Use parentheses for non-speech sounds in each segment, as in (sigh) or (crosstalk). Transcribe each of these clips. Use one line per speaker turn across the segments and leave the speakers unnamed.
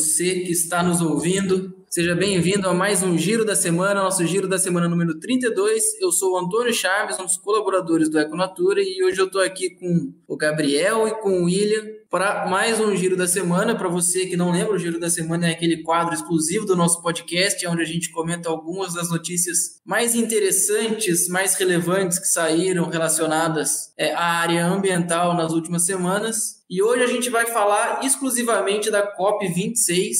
você que está nos ouvindo. Seja bem-vindo a mais um Giro da Semana, nosso Giro da Semana número 32. Eu sou o Antônio Chaves, um dos colaboradores do Econatura, e hoje eu estou aqui com o Gabriel e com o William para mais um Giro da Semana. Para você que não lembra, o Giro da Semana é aquele quadro exclusivo do nosso podcast, onde a gente comenta algumas das notícias mais interessantes, mais relevantes que saíram relacionadas é, à área ambiental nas últimas semanas. E hoje a gente vai falar exclusivamente da COP26,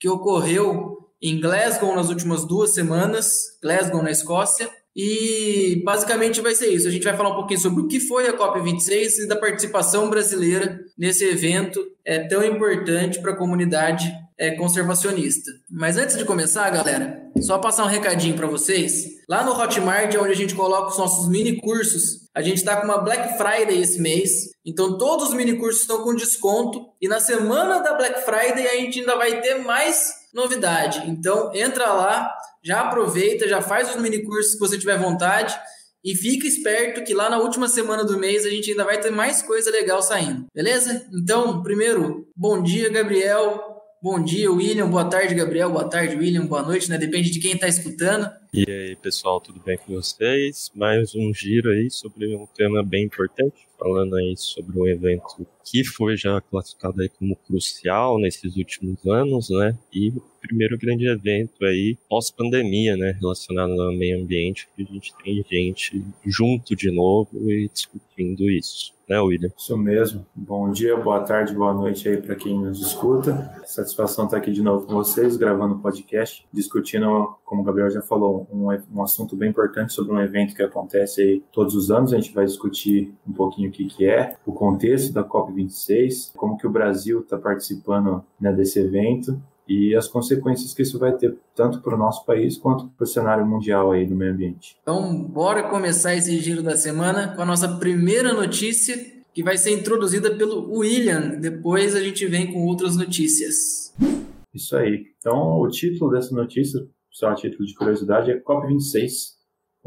que ocorreu em Glasgow nas últimas duas semanas, Glasgow na Escócia. E basicamente vai ser isso. A gente vai falar um pouquinho sobre o que foi a COP26 e da participação brasileira nesse evento é tão importante para a comunidade é, conservacionista. Mas antes de começar, galera, só passar um recadinho para vocês. Lá no Hotmart, onde a gente coloca os nossos mini cursos, a gente está com uma Black Friday esse mês. Então todos os mini cursos estão com desconto. E na semana da Black Friday a gente ainda vai ter mais novidade. Então, entra lá, já aproveita, já faz os mini cursos se você tiver vontade e fica esperto que lá na última semana do mês a gente ainda vai ter mais coisa legal saindo, beleza? Então, primeiro, bom dia, Gabriel. Bom dia, William. Boa tarde, Gabriel. Boa tarde, William. Boa noite, né? Depende de quem está escutando.
E aí, pessoal, tudo bem com vocês? Mais um giro aí sobre um tema bem importante, falando aí sobre um evento que foi já classificado aí como crucial nesses últimos anos, né? E o primeiro grande evento aí pós-pandemia, né? Relacionado ao meio ambiente, que a gente tem gente junto de novo e discutindo isso né, William?
Isso mesmo. Bom dia, boa tarde, boa noite aí para quem nos escuta. Satisfação estar aqui de novo com vocês, gravando o podcast, discutindo, como o Gabriel já falou, um, um assunto bem importante sobre um evento que acontece aí todos os anos. A gente vai discutir um pouquinho o que, que é, o contexto da COP26, como que o Brasil está participando né, desse evento e as consequências que isso vai ter tanto para o nosso país quanto para o cenário mundial aí do meio ambiente.
Então, bora começar esse giro da semana com a nossa primeira notícia, que vai ser introduzida pelo William. Depois a gente vem com outras notícias.
Isso aí. Então, o título dessa notícia, só a título de curiosidade, é COP26,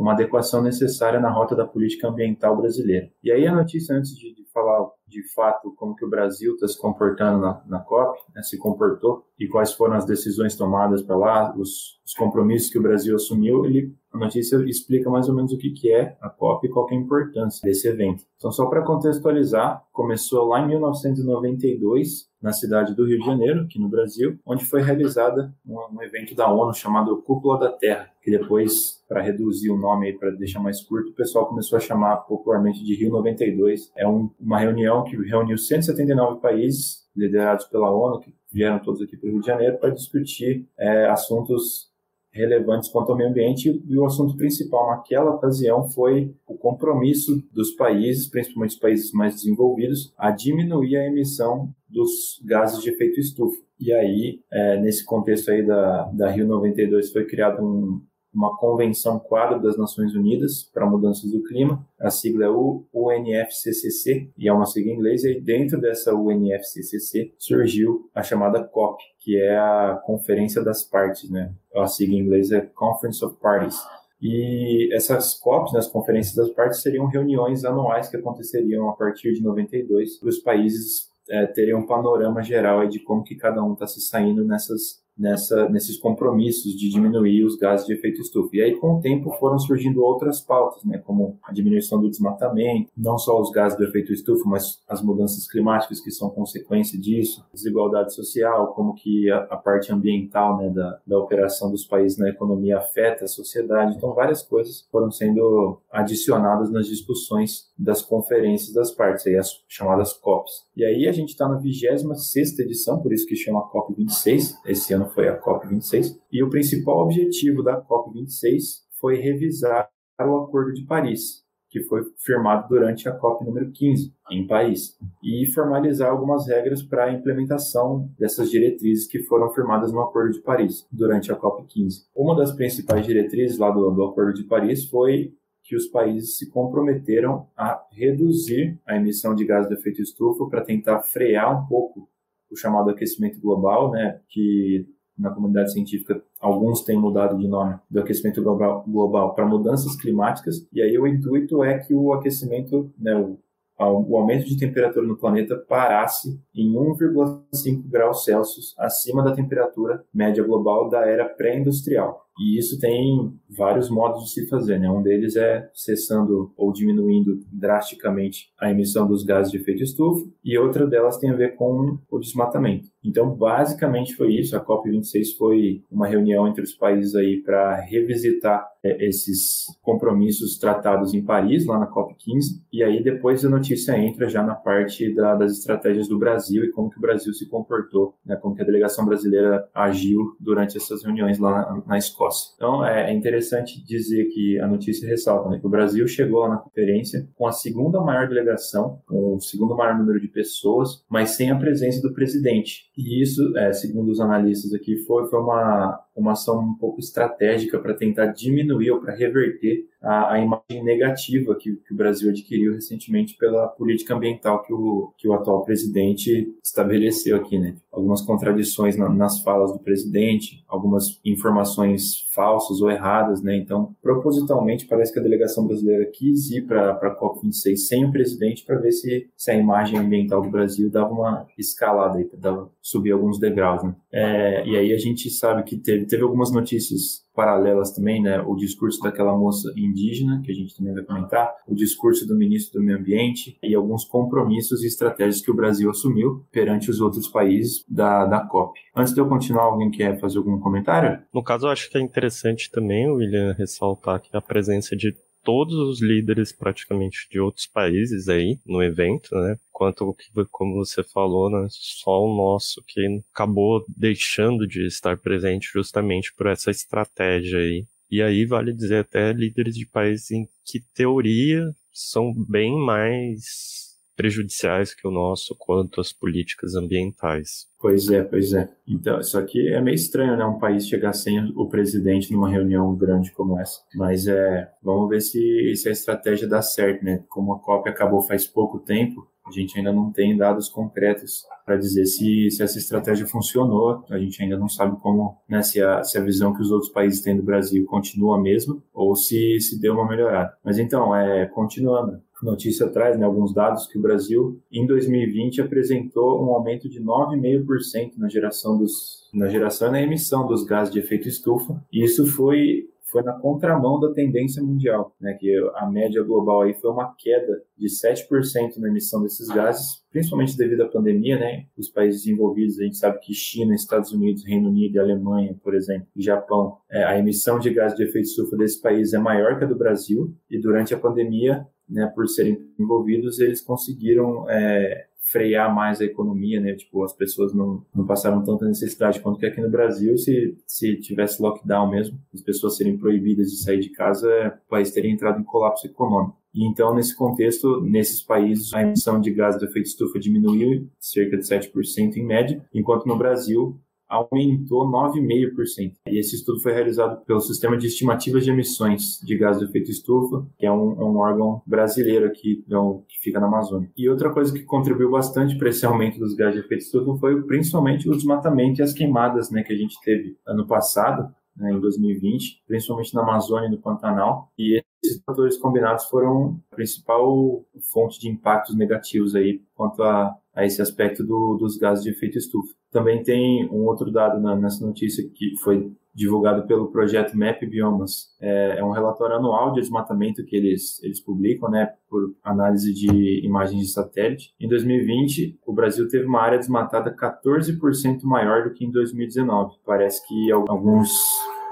uma adequação necessária na rota da política ambiental brasileira. E aí a notícia, antes de, de falar de fato como que o Brasil está se comportando na, na COP, né, se comportou e quais foram as decisões tomadas para lá, os, os, compromissos que o Brasil assumiu, ele, a notícia explica mais ou menos o que, é a COP e qual é a importância desse evento. Então, só para contextualizar, começou lá em 1992, na cidade do Rio de Janeiro, aqui no Brasil, onde foi realizada um, um evento da ONU chamado Cúpula da Terra, que depois, para reduzir o nome para deixar mais curto, o pessoal começou a chamar popularmente de Rio 92. É um, uma reunião que reuniu 179 países liderados pela ONU, que vieram todos aqui para o Rio de Janeiro, para discutir é, assuntos relevantes quanto ao meio ambiente e o assunto principal naquela ocasião foi o compromisso dos países, principalmente os países mais desenvolvidos, a diminuir a emissão dos gases de efeito estufa. E aí, é, nesse contexto aí da, da Rio 92, foi criado um, uma convenção quadro das Nações Unidas para mudanças do clima. A sigla é o UNFCCC e é uma sigla inglesa e dentro dessa UNFCCC surgiu a chamada COP, que é a Conferência das Partes, né? A sigla em inglês é Conference of Parties. E essas COPs, né, as conferências das partes, seriam reuniões anuais que aconteceriam a partir de 92 para os países é, terem um panorama geral de como que cada um está se saindo nessas nessa, nesses compromissos de diminuir os gases de efeito estufa. E aí, com o tempo, foram surgindo outras pautas, né, como a diminuição do desmatamento, não só os gases do efeito estufa, mas as mudanças climáticas que são consequência disso, desigualdade social, como que a, a parte ambiental né, da, da operação dos países na economia afeta a sociedade. Então, várias coisas foram sendo adicionadas nas discussões das conferências das partes, aí as chamadas COPs. E aí a gente está na 26 edição, por isso que chama COP26, esse ano foi a COP26, e o principal objetivo da COP26 foi revisar o Acordo de Paris, que foi firmado durante a COP número 15 em Paris, e formalizar algumas regras para a implementação dessas diretrizes que foram firmadas no Acordo de Paris durante a COP 15. Uma das principais diretrizes lá do, do Acordo de Paris foi que os países se comprometeram a reduzir a emissão de gases de efeito estufa para tentar frear um pouco o chamado aquecimento global, né, que na comunidade científica alguns têm mudado de nome do aquecimento global, global para mudanças climáticas, e aí o intuito é que o aquecimento, né, o o aumento de temperatura no planeta parasse em 1,5 graus Celsius acima da temperatura média global da era pré-industrial. E isso tem vários modos de se fazer, né? Um deles é cessando ou diminuindo drasticamente a emissão dos gases de efeito estufa, e outra delas tem a ver com o desmatamento. Então, basicamente foi isso. A COP26 foi uma reunião entre os países aí para revisitar é, esses compromissos tratados em Paris, lá na COP15. E aí depois a notícia entra já na parte da, das estratégias do Brasil e como que o Brasil se comportou, né, como que a delegação brasileira agiu durante essas reuniões lá na, na Escócia. Então, é, é, interessante dizer que a notícia ressalta né, que o Brasil chegou na conferência com a segunda maior delegação, com o segundo maior número de pessoas, mas sem a presença do presidente. E isso, é, segundo os analistas aqui, foi, foi uma, uma ação um pouco estratégica para tentar diminuir ou para reverter a, a, imagem negativa que, que, o Brasil adquiriu recentemente pela política ambiental que o, que o atual presidente estabeleceu aqui, né? Algumas contradições na, nas falas do presidente, algumas informações falsas ou erradas, né? Então, propositalmente, parece que a delegação brasileira quis ir para a COP26 sem o presidente para ver se, se a imagem ambiental do Brasil dava uma escalada aí, dava, subir alguns degraus, né? É, e aí a gente sabe que teve, teve algumas notícias paralelas também, né? O discurso daquela moça indígena, que a gente também vai comentar, o discurso do ministro do Meio Ambiente e alguns compromissos e estratégias que o Brasil assumiu perante os outros países da, da COP. Antes de eu continuar, alguém quer fazer algum comentário?
No caso, eu acho que é interessante também, William, ressaltar que a presença de todos os líderes praticamente de outros países aí no evento, né? Quanto como você falou, né? Só o nosso que acabou deixando de estar presente justamente por essa estratégia aí. E aí vale dizer até líderes de países em que teoria são bem mais prejudiciais que o nosso quanto às políticas ambientais.
Pois é, pois é. Então, isso aqui é meio estranho, né? Um país chegar sem o presidente numa reunião grande como essa. Mas é, vamos ver se, se a estratégia dá certo, né? Como a COP acabou faz pouco tempo, a gente ainda não tem dados concretos para dizer se, se essa estratégia funcionou. A gente ainda não sabe como, né, se a, se a visão que os outros países têm do Brasil continua a mesma ou se, se deu uma melhorada. Mas então, é, continuando, notícia traz né, alguns dados que o Brasil, em 2020, apresentou um aumento de 9,5% na geração dos na geração e na emissão dos gases de efeito estufa. E isso foi foi na contramão da tendência mundial, né, que a média global aí foi uma queda de 7% na emissão desses gases, principalmente devido à pandemia, né? Os países desenvolvidos, a gente sabe que China, Estados Unidos, Reino Unido e Alemanha, por exemplo, e Japão, é, a emissão de gases de efeito estufa desses países é maior que a do Brasil, e durante a pandemia né, por serem envolvidos, eles conseguiram é, frear mais a economia, né? Tipo, as pessoas não, não passaram tanta necessidade quanto que aqui no Brasil, se, se tivesse lockdown mesmo, as pessoas serem proibidas de sair de casa, o país teria entrado em colapso econômico. E então, nesse contexto, nesses países, a emissão de gases de efeito estufa diminuiu cerca de 7% em média, enquanto no Brasil aumentou 9,5%. E esse estudo foi realizado pelo Sistema de Estimativas de Emissões de Gases de Efeito Estufa, que é um, é um órgão brasileiro aqui, então, que fica na Amazônia. E outra coisa que contribuiu bastante para esse aumento dos gases de efeito estufa foi principalmente o desmatamento e as queimadas né, que a gente teve ano passado, né, em 2020, principalmente na Amazônia e no Pantanal. E esses fatores combinados foram a principal fonte de impactos negativos aí quanto a, a esse aspecto do, dos gases de efeito estufa. Também tem um outro dado na, nessa notícia que foi divulgado pelo projeto Map Biomas. É, é, um relatório anual de desmatamento que eles, eles publicam, né, por análise de imagens de satélite. Em 2020, o Brasil teve uma área desmatada 14% maior do que em 2019. Parece que alguns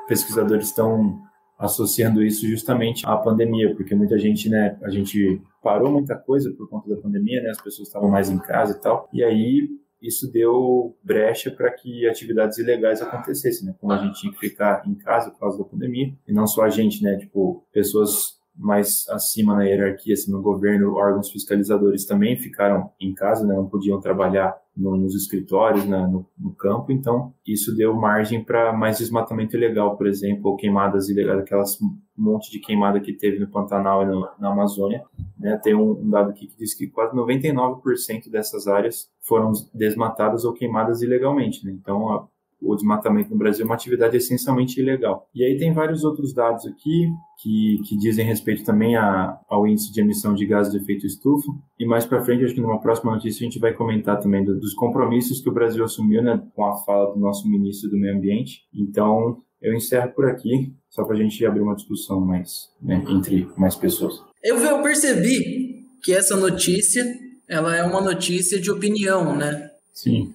pesquisadores estão associando isso justamente à pandemia, porque muita gente, né, a gente parou muita coisa por conta da pandemia, né, as pessoas estavam mais em casa e tal, e aí isso deu brecha para que atividades ilegais acontecessem, né, como a gente tinha que ficar em casa por causa da pandemia, e não só a gente, né, tipo, pessoas mais acima na hierarquia, assim, no governo, órgãos fiscalizadores também ficaram em casa, né, não podiam trabalhar no, nos escritórios, né, no, no, campo, então isso deu margem para mais desmatamento ilegal, por exemplo, ou queimadas ilegais, aquelas monte de queimada que teve no Pantanal e no, na Amazônia. Né, tem um, um, dado aqui que diz que quase 99% dessas áreas foram desmatadas ou queimadas ilegalmente. Né, então, a, o desmatamento no Brasil é uma atividade essencialmente ilegal. E aí tem vários outros dados aqui que, que dizem respeito também a, ao índice de emissão de gases de efeito estufa. E mais para frente, acho que numa próxima notícia a gente vai comentar também do, dos compromissos que o Brasil assumiu né, com a fala do nosso ministro do Meio Ambiente. Então, eu encerro por aqui, só para a gente abrir uma discussão mais né, entre mais pessoas.
Eu, eu percebi que essa notícia ela é uma notícia de opinião, né?
Sim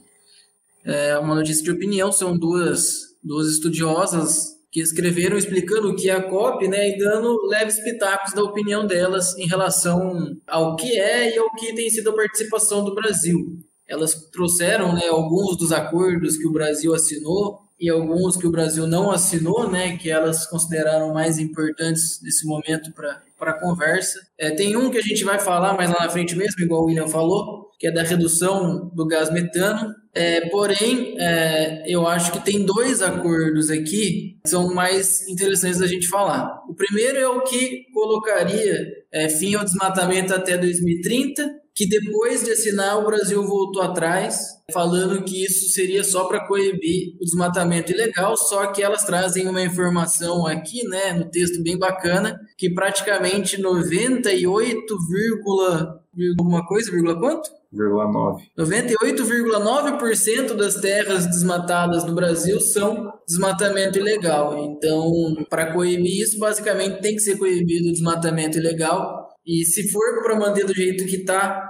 é uma notícia de opinião, são duas, duas estudiosas que escreveram explicando o que é a COP, né, e dando leves pitacos da opinião delas em relação ao que é e ao que tem sido a participação do Brasil. Elas trouxeram, né, alguns dos acordos que o Brasil assinou e alguns que o Brasil não assinou, né, que elas consideraram mais importantes nesse momento para a conversa. É, tem um que a gente vai falar mais lá na frente mesmo, igual o William falou, que é da redução do gás metano. É, porém, é, eu acho que tem dois acordos aqui que são mais interessantes da gente falar. O primeiro é o que colocaria é, fim ao desmatamento até 2030 que depois de assinar o Brasil voltou atrás, falando que isso seria só para coibir o desmatamento ilegal, só que elas trazem uma informação aqui, né, no texto bem bacana, que praticamente 98, alguma coisa, vírgula quanto? 98,9% das terras desmatadas no Brasil são desmatamento ilegal. Então, para coibir isso, basicamente tem que ser coibido o desmatamento ilegal e se for para manter do jeito que tá,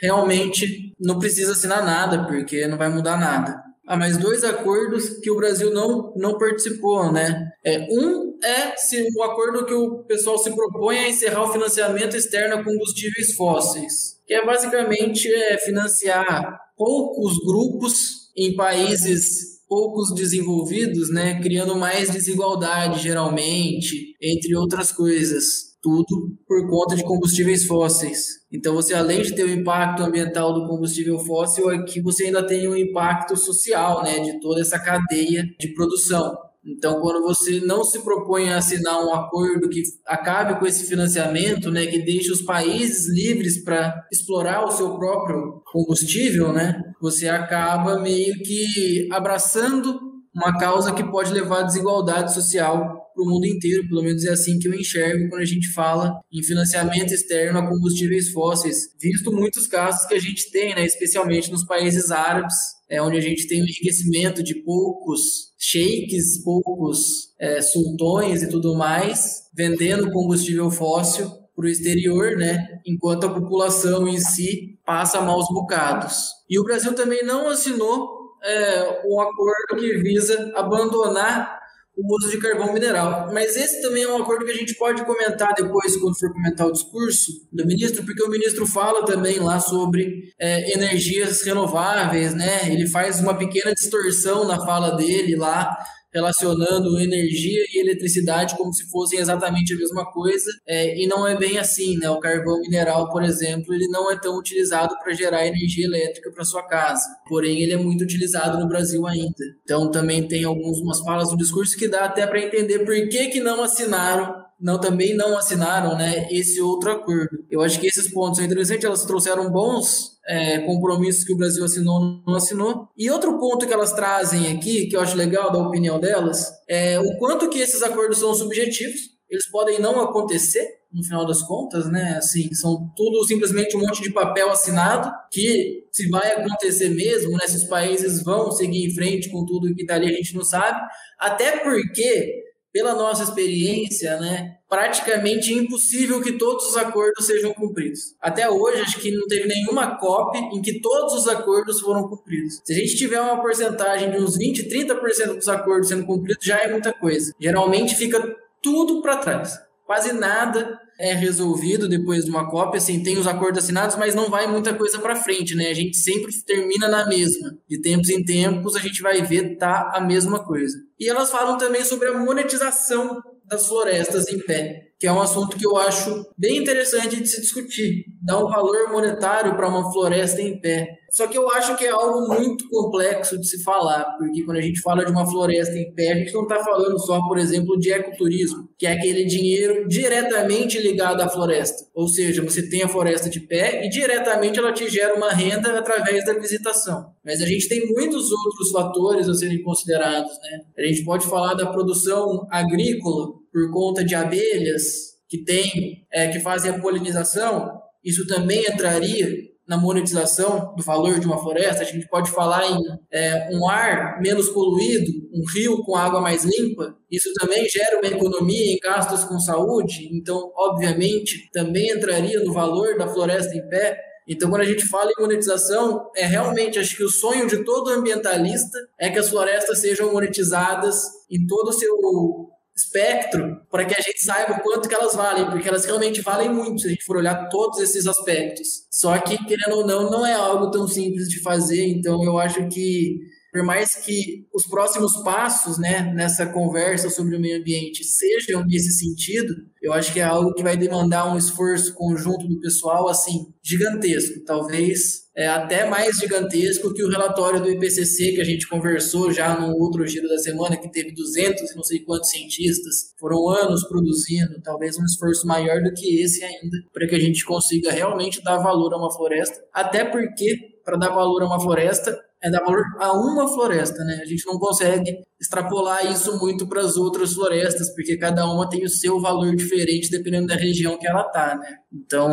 realmente não precisa assinar nada, porque não vai mudar nada. Ah, mas dois acordos que o Brasil não, não participou, né? É, um é se o acordo que o pessoal se propõe a encerrar o financiamento externo a combustíveis fósseis, que é basicamente é, financiar poucos grupos em países poucos desenvolvidos, né, criando mais desigualdade geralmente, entre outras coisas tudo por conta de combustíveis fósseis. Então, você além de ter o impacto ambiental do combustível fóssil, aqui você ainda tem o um impacto social, né, de toda essa cadeia de produção. Então, quando você não se propõe a assinar um acordo que acabe com esse financiamento, né, que deixe os países livres para explorar o seu próprio combustível, né, você acaba meio que abraçando uma causa que pode levar à desigualdade social para o mundo inteiro, pelo menos é assim que eu enxergo quando a gente fala em financiamento externo a combustíveis fósseis, visto muitos casos que a gente tem, né, especialmente nos países árabes, é onde a gente tem o enriquecimento de poucos sheiks, poucos é, sultões e tudo mais, vendendo combustível fóssil para o exterior, né? Enquanto a população em si passa maus bocados. E o Brasil também não assinou é, um acordo que visa abandonar o uso de carvão mineral. Mas esse também é um acordo que a gente pode comentar depois, quando for comentar o discurso do ministro, porque o ministro fala também lá sobre é, energias renováveis, né? Ele faz uma pequena distorção na fala dele lá relacionando energia e eletricidade como se fossem exatamente a mesma coisa, é, e não é bem assim, né? O carvão mineral, por exemplo, ele não é tão utilizado para gerar energia elétrica para sua casa, porém ele é muito utilizado no Brasil ainda. Então também tem algumas falas no discurso que dá até para entender por que que não assinaram não também não assinaram né, esse outro acordo. Eu acho que esses pontos são interessantes, elas trouxeram bons é, compromissos que o Brasil assinou não assinou. E outro ponto que elas trazem aqui, que eu acho legal da opinião delas, é o quanto que esses acordos são subjetivos, eles podem não acontecer, no final das contas, né? Assim, são tudo simplesmente um monte de papel assinado que se vai acontecer mesmo, né? Se os países vão seguir em frente com tudo que tá ali, a gente não sabe. Até porque pela nossa experiência, né, praticamente impossível que todos os acordos sejam cumpridos. Até hoje, acho que não teve nenhuma COP em que todos os acordos foram cumpridos. Se a gente tiver uma porcentagem de uns 20, 30% dos acordos sendo cumpridos, já é muita coisa. Geralmente fica tudo para trás. Quase nada é resolvido depois de uma cópia, assim, tem os acordos assinados, mas não vai muita coisa para frente, né? A gente sempre termina na mesma. De tempos em tempos a gente vai ver tá a mesma coisa. E elas falam também sobre a monetização das florestas em pé, que é um assunto que eu acho bem interessante de se discutir. Dar um valor monetário para uma floresta em pé. Só que eu acho que é algo muito complexo de se falar, porque quando a gente fala de uma floresta em pé, a gente não está falando só, por exemplo, de ecoturismo, que é aquele dinheiro diretamente ligado à floresta. Ou seja, você tem a floresta de pé e diretamente ela te gera uma renda através da visitação. Mas a gente tem muitos outros fatores a serem considerados. Né? A gente pode falar da produção agrícola por conta de abelhas que tem, é, que fazem a polinização. Isso também entraria na monetização do valor de uma floresta, a gente pode falar em é, um ar menos poluído, um rio com água mais limpa, isso também gera uma economia em gastos com saúde, então, obviamente, também entraria no valor da floresta em pé. Então, quando a gente fala em monetização, é realmente, acho que o sonho de todo ambientalista é que as florestas sejam monetizadas em todo o seu espectro para que a gente saiba o quanto que elas valem, porque elas realmente valem muito se a gente for olhar todos esses aspectos. Só que, querendo ou não, não é algo tão simples de fazer, então eu acho que por mais que os próximos passos né, nessa conversa sobre o meio ambiente sejam nesse sentido, eu acho que é algo que vai demandar um esforço conjunto do pessoal assim gigantesco, talvez é, até mais gigantesco que o relatório do IPCC que a gente conversou já no outro giro da semana, que teve 200 e não sei quantos cientistas, foram anos produzindo, talvez um esforço maior do que esse ainda, para que a gente consiga realmente dar valor a uma floresta, até porque para dar valor a uma floresta é dar valor a uma floresta, né? A gente não consegue extrapolar isso muito para as outras florestas, porque cada uma tem o seu valor diferente dependendo da região que ela tá, né? Então,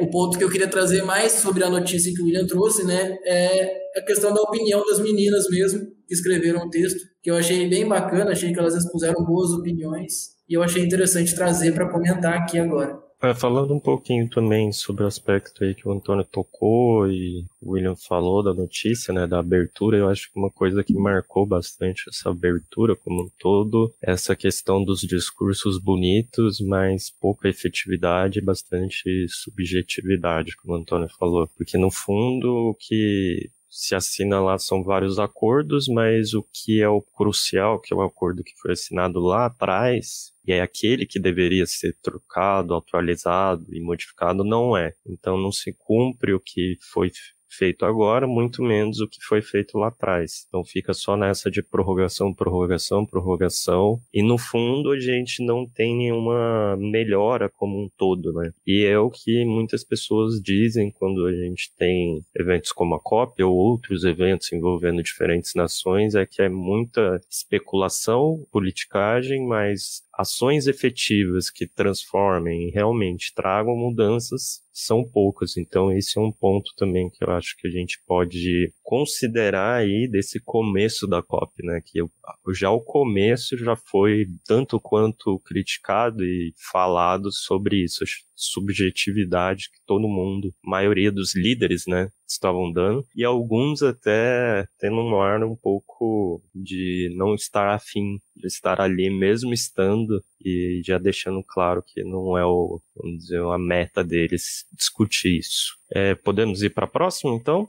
o ponto que eu queria trazer mais sobre a notícia que o William trouxe, né, é a questão da opinião das meninas mesmo que escreveram o texto, que eu achei bem bacana, achei que elas expuseram boas opiniões e eu achei interessante trazer para comentar aqui agora.
É, falando um pouquinho também sobre o aspecto aí que o Antônio tocou e o William falou da notícia, né, da abertura, eu acho que uma coisa que marcou bastante essa abertura como um todo, essa questão dos discursos bonitos, mas pouca efetividade e bastante subjetividade, como o Antônio falou, porque no fundo o que se assina lá são vários acordos, mas o que é o crucial, que é o acordo que foi assinado lá atrás, e é aquele que deveria ser trocado, atualizado e modificado, não é. Então não se cumpre o que foi feito agora, muito menos o que foi feito lá atrás. Então fica só nessa de prorrogação, prorrogação, prorrogação, e no fundo a gente não tem nenhuma melhora como um todo, né? E é o que muitas pessoas dizem quando a gente tem eventos como a COP ou outros eventos envolvendo diferentes nações, é que é muita especulação, politicagem, mas ações efetivas que transformem e realmente tragam mudanças são poucas. Então, esse é um ponto também que eu acho que a gente pode considerar aí desse começo da COP, né? Que já o começo já foi tanto quanto criticado e falado sobre isso, subjetividade que todo mundo, maioria dos líderes, né, estavam dando, e alguns até tendo um ar um pouco de não estar afim de estar ali, mesmo estando, e já deixando claro que não é o, vamos dizer, a meta deles discutir isso. É, podemos ir para a próxima, então?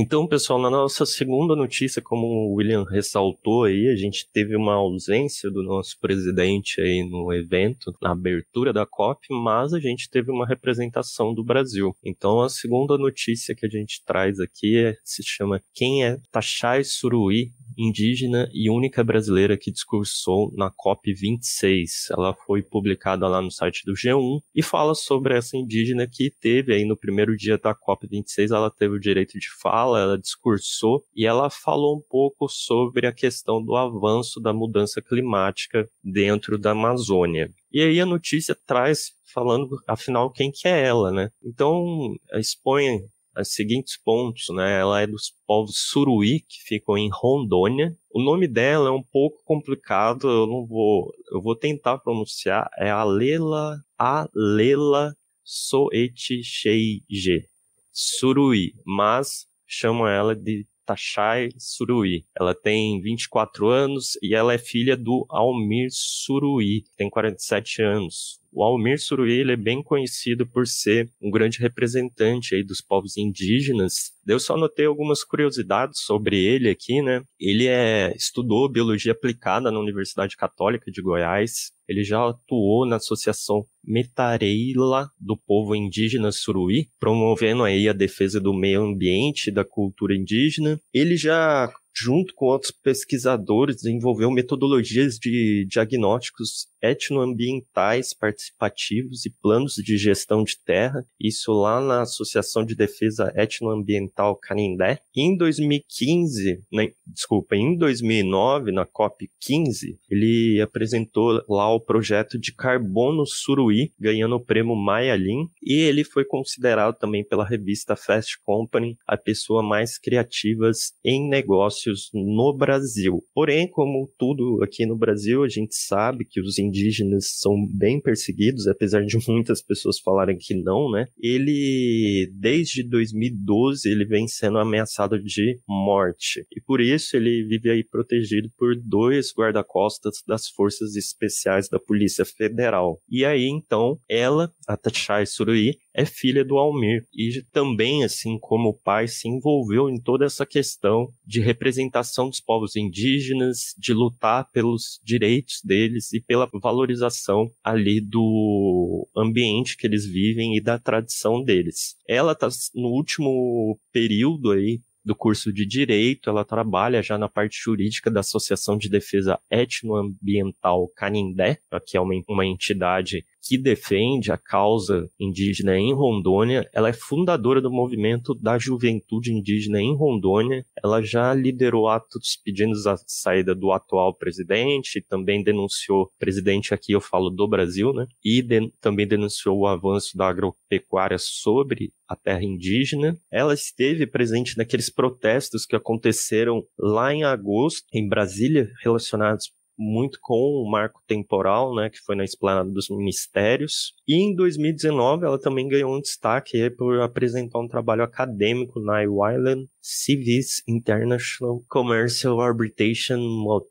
Então, pessoal, na nossa segunda notícia, como o William ressaltou aí, a gente teve uma ausência do nosso presidente aí no evento, na abertura da COP, mas a gente teve uma representação do Brasil. Então, a segunda notícia que a gente traz aqui é, se chama Quem é Tachai Suruí, indígena e única brasileira que discursou na COP26. Ela foi publicada lá no site do G1 e fala sobre essa indígena que teve aí no primeiro dia da COP26, ela teve o direito de fala, ela discursou e ela falou um pouco sobre a questão do avanço da mudança climática dentro da Amazônia. E aí a notícia traz falando, afinal, quem que é ela, né? Então, expõe os seguintes pontos, né? Ela é dos povos Suruí, que ficam em Rondônia. O nome dela é um pouco complicado, eu não vou, eu vou tentar pronunciar, é Alela, Alela Soeticheige, Suruí, mas chamam ela de Tachai Suruí. Ela tem 24 anos e ela é filha do Almir Suruí, tem 47 anos. O Almir Suruí ele é bem conhecido por ser um grande representante aí dos povos indígenas. Eu só notei algumas curiosidades sobre ele aqui, né? Ele é, estudou biologia aplicada na Universidade Católica de Goiás, ele já atuou na Associação Metareila do Povo Indígena Suruí, promovendo aí a defesa do meio ambiente e da cultura indígena. Ele já junto com outros pesquisadores, desenvolveu metodologias de diagnósticos etnoambientais participativos e planos de gestão de terra, isso lá na Associação de Defesa Etnoambiental Canindé. Em 2015, né, desculpa, em 2009, na COP 15, ele apresentou lá o projeto de carbono suruí, ganhando o prêmio Mayalin, e ele foi considerado também pela revista Fast Company a pessoa mais criativa em negócios no Brasil. Porém, como tudo aqui no Brasil, a gente sabe que os indígenas são bem perseguidos, apesar de (laughs) muitas pessoas falarem que não, né? Ele, desde 2012, ele vem sendo ameaçado de morte. E por isso ele vive aí protegido por dois guarda-costas das forças especiais da Polícia Federal. E aí, então, ela, a Tachai Suruí, é filha do Almir e também, assim como o pai, se envolveu em toda essa questão de representação dos povos indígenas, de lutar pelos direitos deles e pela valorização ali do ambiente que eles vivem e da tradição deles. Ela está no último período aí do curso de Direito, ela trabalha já na parte jurídica da Associação de Defesa Etnoambiental Canindé, que é uma, uma entidade que defende a causa indígena em Rondônia. Ela é fundadora do movimento da juventude indígena em Rondônia. Ela já liderou atos pedindo a saída do atual presidente, também denunciou, presidente aqui eu falo do Brasil, né? E de, também denunciou o avanço da agropecuária sobre a terra indígena. Ela esteve presente naqueles protestos que aconteceram lá em agosto, em Brasília, relacionados muito com o marco temporal, né, que foi na Esplanada dos Ministérios. E em 2019 ela também ganhou um destaque por apresentar um trabalho acadêmico na Island Civis International Commercial Arbitration Mot,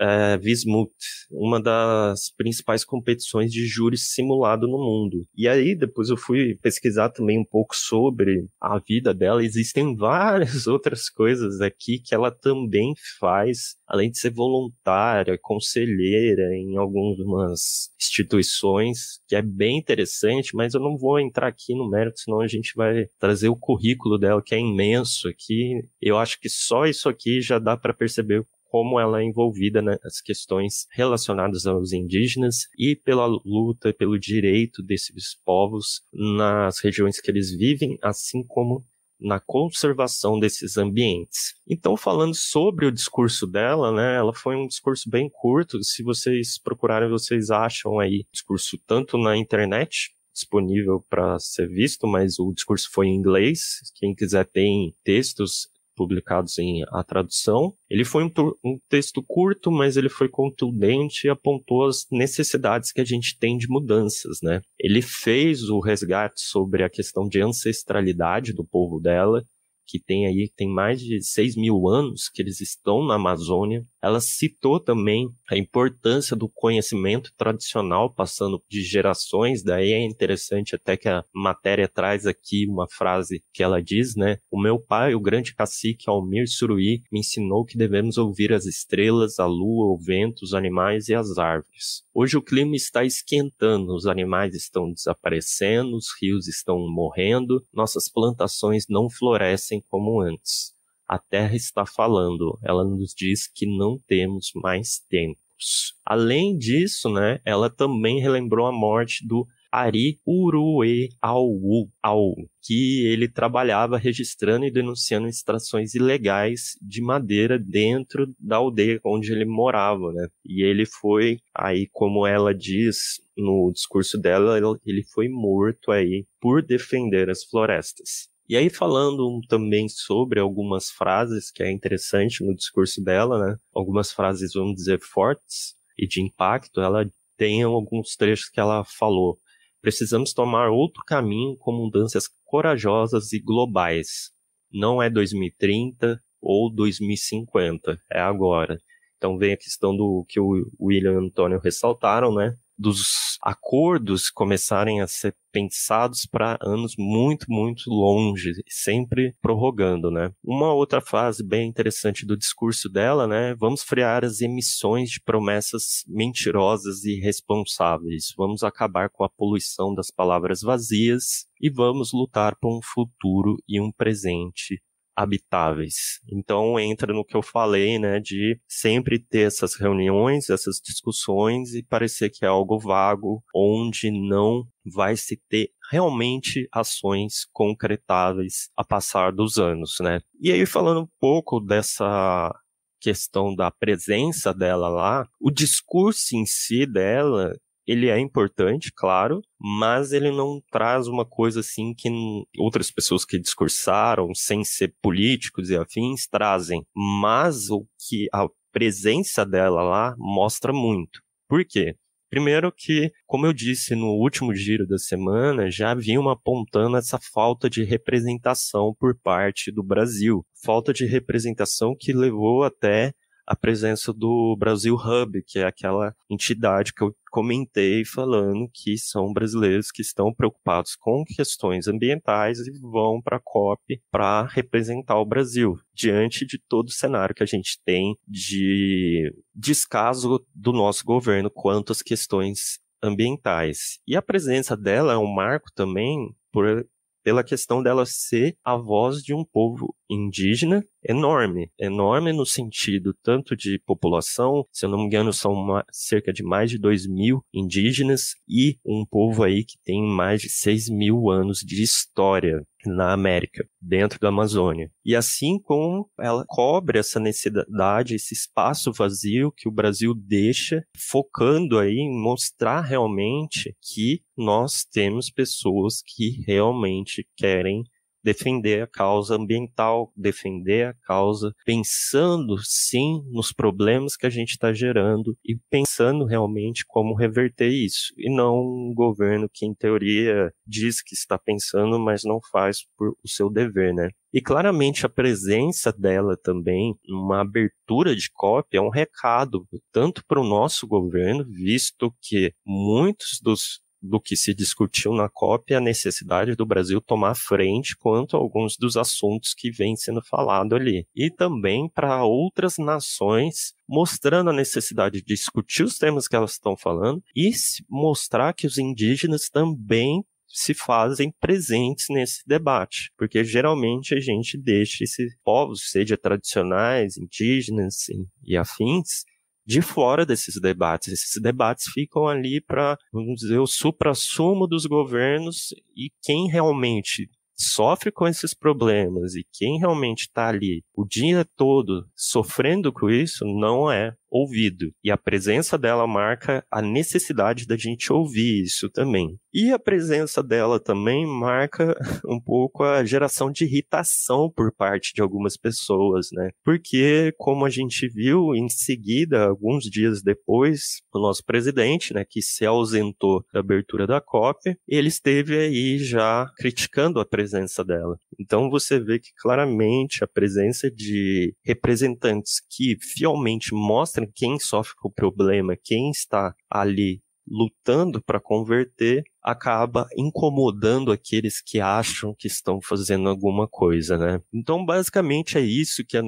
é, Vismut, uma das principais competições de júri simulado no mundo. E aí depois eu fui pesquisar também um pouco sobre a vida dela. Existem (laughs) várias outras coisas aqui que ela também faz, além de ser voluntária, conselheira em algumas instituições, que é bem interessante, mas eu não vou entrar aqui no mérito, senão a gente vai trazer o currículo dela, que é imenso aqui. Eu acho que só isso aqui já dá para perceber como ela é envolvida nas questões relacionadas aos indígenas e pela luta pelo direito desses povos nas regiões que eles vivem, assim como na conservação desses ambientes. Então, falando sobre o discurso dela, né, ela foi um discurso bem curto. Se vocês procurarem, vocês acham aí discurso tanto na internet disponível para ser visto, mas o discurso foi em inglês. Quem quiser tem textos publicados em A Tradução. Ele foi um, um, texto curto, mas ele foi contundente e apontou as necessidades que a gente tem de mudanças, né? Ele fez o resgate sobre a questão de ancestralidade do povo dela, que tem aí, tem mais de 6 mil anos que eles estão na Amazônia. Ela citou também a importância do conhecimento tradicional passando de gerações, daí é interessante até que a matéria traz aqui uma frase que ela diz, né? O meu pai, o grande cacique Almir Suruí, me ensinou que devemos ouvir as estrelas, a lua, o vento, os animais e as árvores. Hoje o clima está esquentando, os animais estão desaparecendo, os rios estão morrendo, nossas plantações não florescem como antes. A Terra está falando, ela nos diz que não temos mais tempos. Além disso, né, ela também relembrou a morte do Ari Urue Au, Au, que ele trabalhava registrando e denunciando extrações ilegais de madeira dentro da aldeia onde ele morava, né? E ele foi, aí como ela diz no discurso dela, ele foi morto aí por defender as florestas. E aí, falando também sobre algumas frases que é interessante no discurso dela, né? Algumas frases, vamos dizer, fortes e de impacto, ela tem alguns trechos que ela falou. Precisamos tomar outro caminho com mudanças corajosas e globais. Não é 2030 ou 2050, é agora. Então vem a questão do que o William e o Antônio ressaltaram, né? Dos acordos começarem a ser pensados para anos muito, muito longe, sempre prorrogando, né? Uma outra fase bem interessante do discurso dela, né? Vamos frear as emissões de promessas mentirosas e irresponsáveis. Vamos acabar com a poluição das palavras vazias e vamos lutar por um futuro e um presente habitáveis. Então entra no que eu falei, né, de sempre ter essas reuniões, essas discussões e parecer que é algo vago, onde não vai se ter realmente ações concretáveis a passar dos anos, né? E aí falando um pouco dessa questão da presença dela lá, o discurso em si dela ele é importante, claro, mas ele não traz uma coisa assim que outras pessoas que discursaram, sem ser políticos e afins, trazem. Mas o que a presença dela lá mostra muito. Por quê? Primeiro que, como eu disse no último giro da semana, já vinham apontando essa falta de representação por parte do Brasil. Falta de representação que levou até a presença do Brasil Hub, que é aquela entidade que eu comentei falando que são brasileiros que estão preocupados com questões ambientais e vão para a COP para representar o Brasil, diante de todo o cenário que a gente tem de descaso do nosso governo quanto às questões ambientais. E a presença dela é um marco também por pela questão dela ser a voz de um povo indígena enorme, enorme no sentido tanto de população, se eu não me engano são uma, cerca de mais de 2 mil indígenas e um povo aí que tem mais de 6 mil anos de história na América, dentro da Amazônia. E assim como ela cobre essa necessidade, esse espaço vazio que o Brasil deixa, focando aí em mostrar realmente que nós temos pessoas que realmente querem defender a causa ambiental, defender a causa pensando sim nos problemas que a gente está gerando e pensando realmente como reverter isso, e não um governo que em teoria diz que está pensando, mas não faz por o seu dever, né? E claramente a presença dela também, uma abertura de cópia, é um recado tanto para o nosso governo, visto que muitos dos do que se discutiu na COP a necessidade do Brasil tomar frente quanto a alguns dos assuntos que vêm sendo falado ali. E também para outras nações, mostrando a necessidade de discutir os temas que elas estão falando e mostrar que os indígenas também se fazem presentes nesse debate, porque geralmente a gente deixa esses povos, seja tradicionais, indígenas e afins, de fora desses debates. Esses debates ficam ali para, vamos dizer, o supra-sumo dos governos e quem realmente sofre com esses problemas e quem realmente está ali o dia todo sofrendo com isso não é ouvido. E a presença dela marca a necessidade da gente ouvir isso também. E a presença dela também marca (laughs) um pouco a geração de irritação por parte de algumas pessoas, né? Porque, como a gente viu em seguida, alguns dias depois, o nosso presidente, né, que se ausentou da abertura da COP, ele esteve aí já criticando a presença dela. Então você vê que claramente a presença de representantes que fielmente mostram quem sofre com o problema, quem está ali lutando para converter, acaba incomodando aqueles que acham que estão fazendo alguma coisa, né? Então, basicamente é isso que a,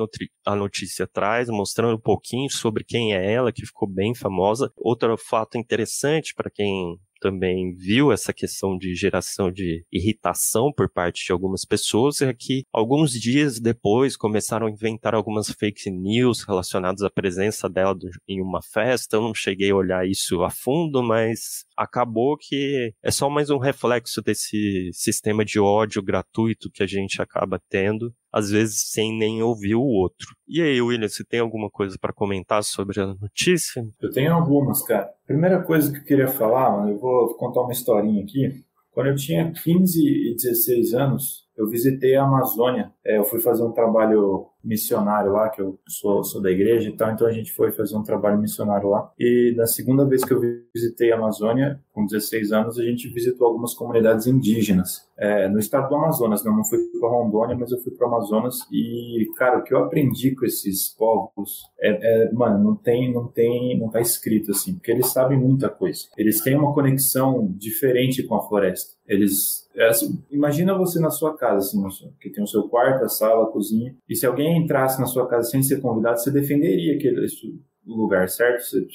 a notícia traz, mostrando um pouquinho sobre quem é ela, que ficou bem famosa. Outro fato interessante para quem também viu essa questão de geração de irritação por parte de algumas pessoas é que alguns dias depois começaram a inventar algumas fake news relacionadas à presença dela em uma festa. Eu não cheguei a olhar isso a fundo, mas acabou que é só mais um reflexo desse sistema de ódio gratuito que a gente acaba tendo às vezes sem nem ouvir o outro. E aí, William, você tem alguma coisa para comentar sobre a notícia?
Eu tenho algumas, cara. Primeira coisa que eu queria falar, mano, eu vou contar uma historinha aqui. Quando eu tinha 15 e 16 anos, eu visitei a Amazônia. É, eu fui fazer um trabalho missionário lá, que eu sou, sou da igreja e tal, então a gente foi fazer um trabalho missionário lá. E na segunda vez que eu visitei a Amazônia, com 16 anos, a gente visitou algumas comunidades indígenas é, no estado do Amazonas. Não, não fui para Rondônia, mas eu fui para Amazonas e, cara, o que eu aprendi com esses povos é, é, mano, não tem, não tem, não tá escrito assim, porque eles sabem muita coisa. Eles têm uma conexão diferente com a floresta. Eles, é assim, imagina você na sua casa, assim, que tem o seu quarto, a sala, a cozinha, e se alguém entrasse na sua casa sem ser convidado, você defenderia aquele lugar, certo? Você,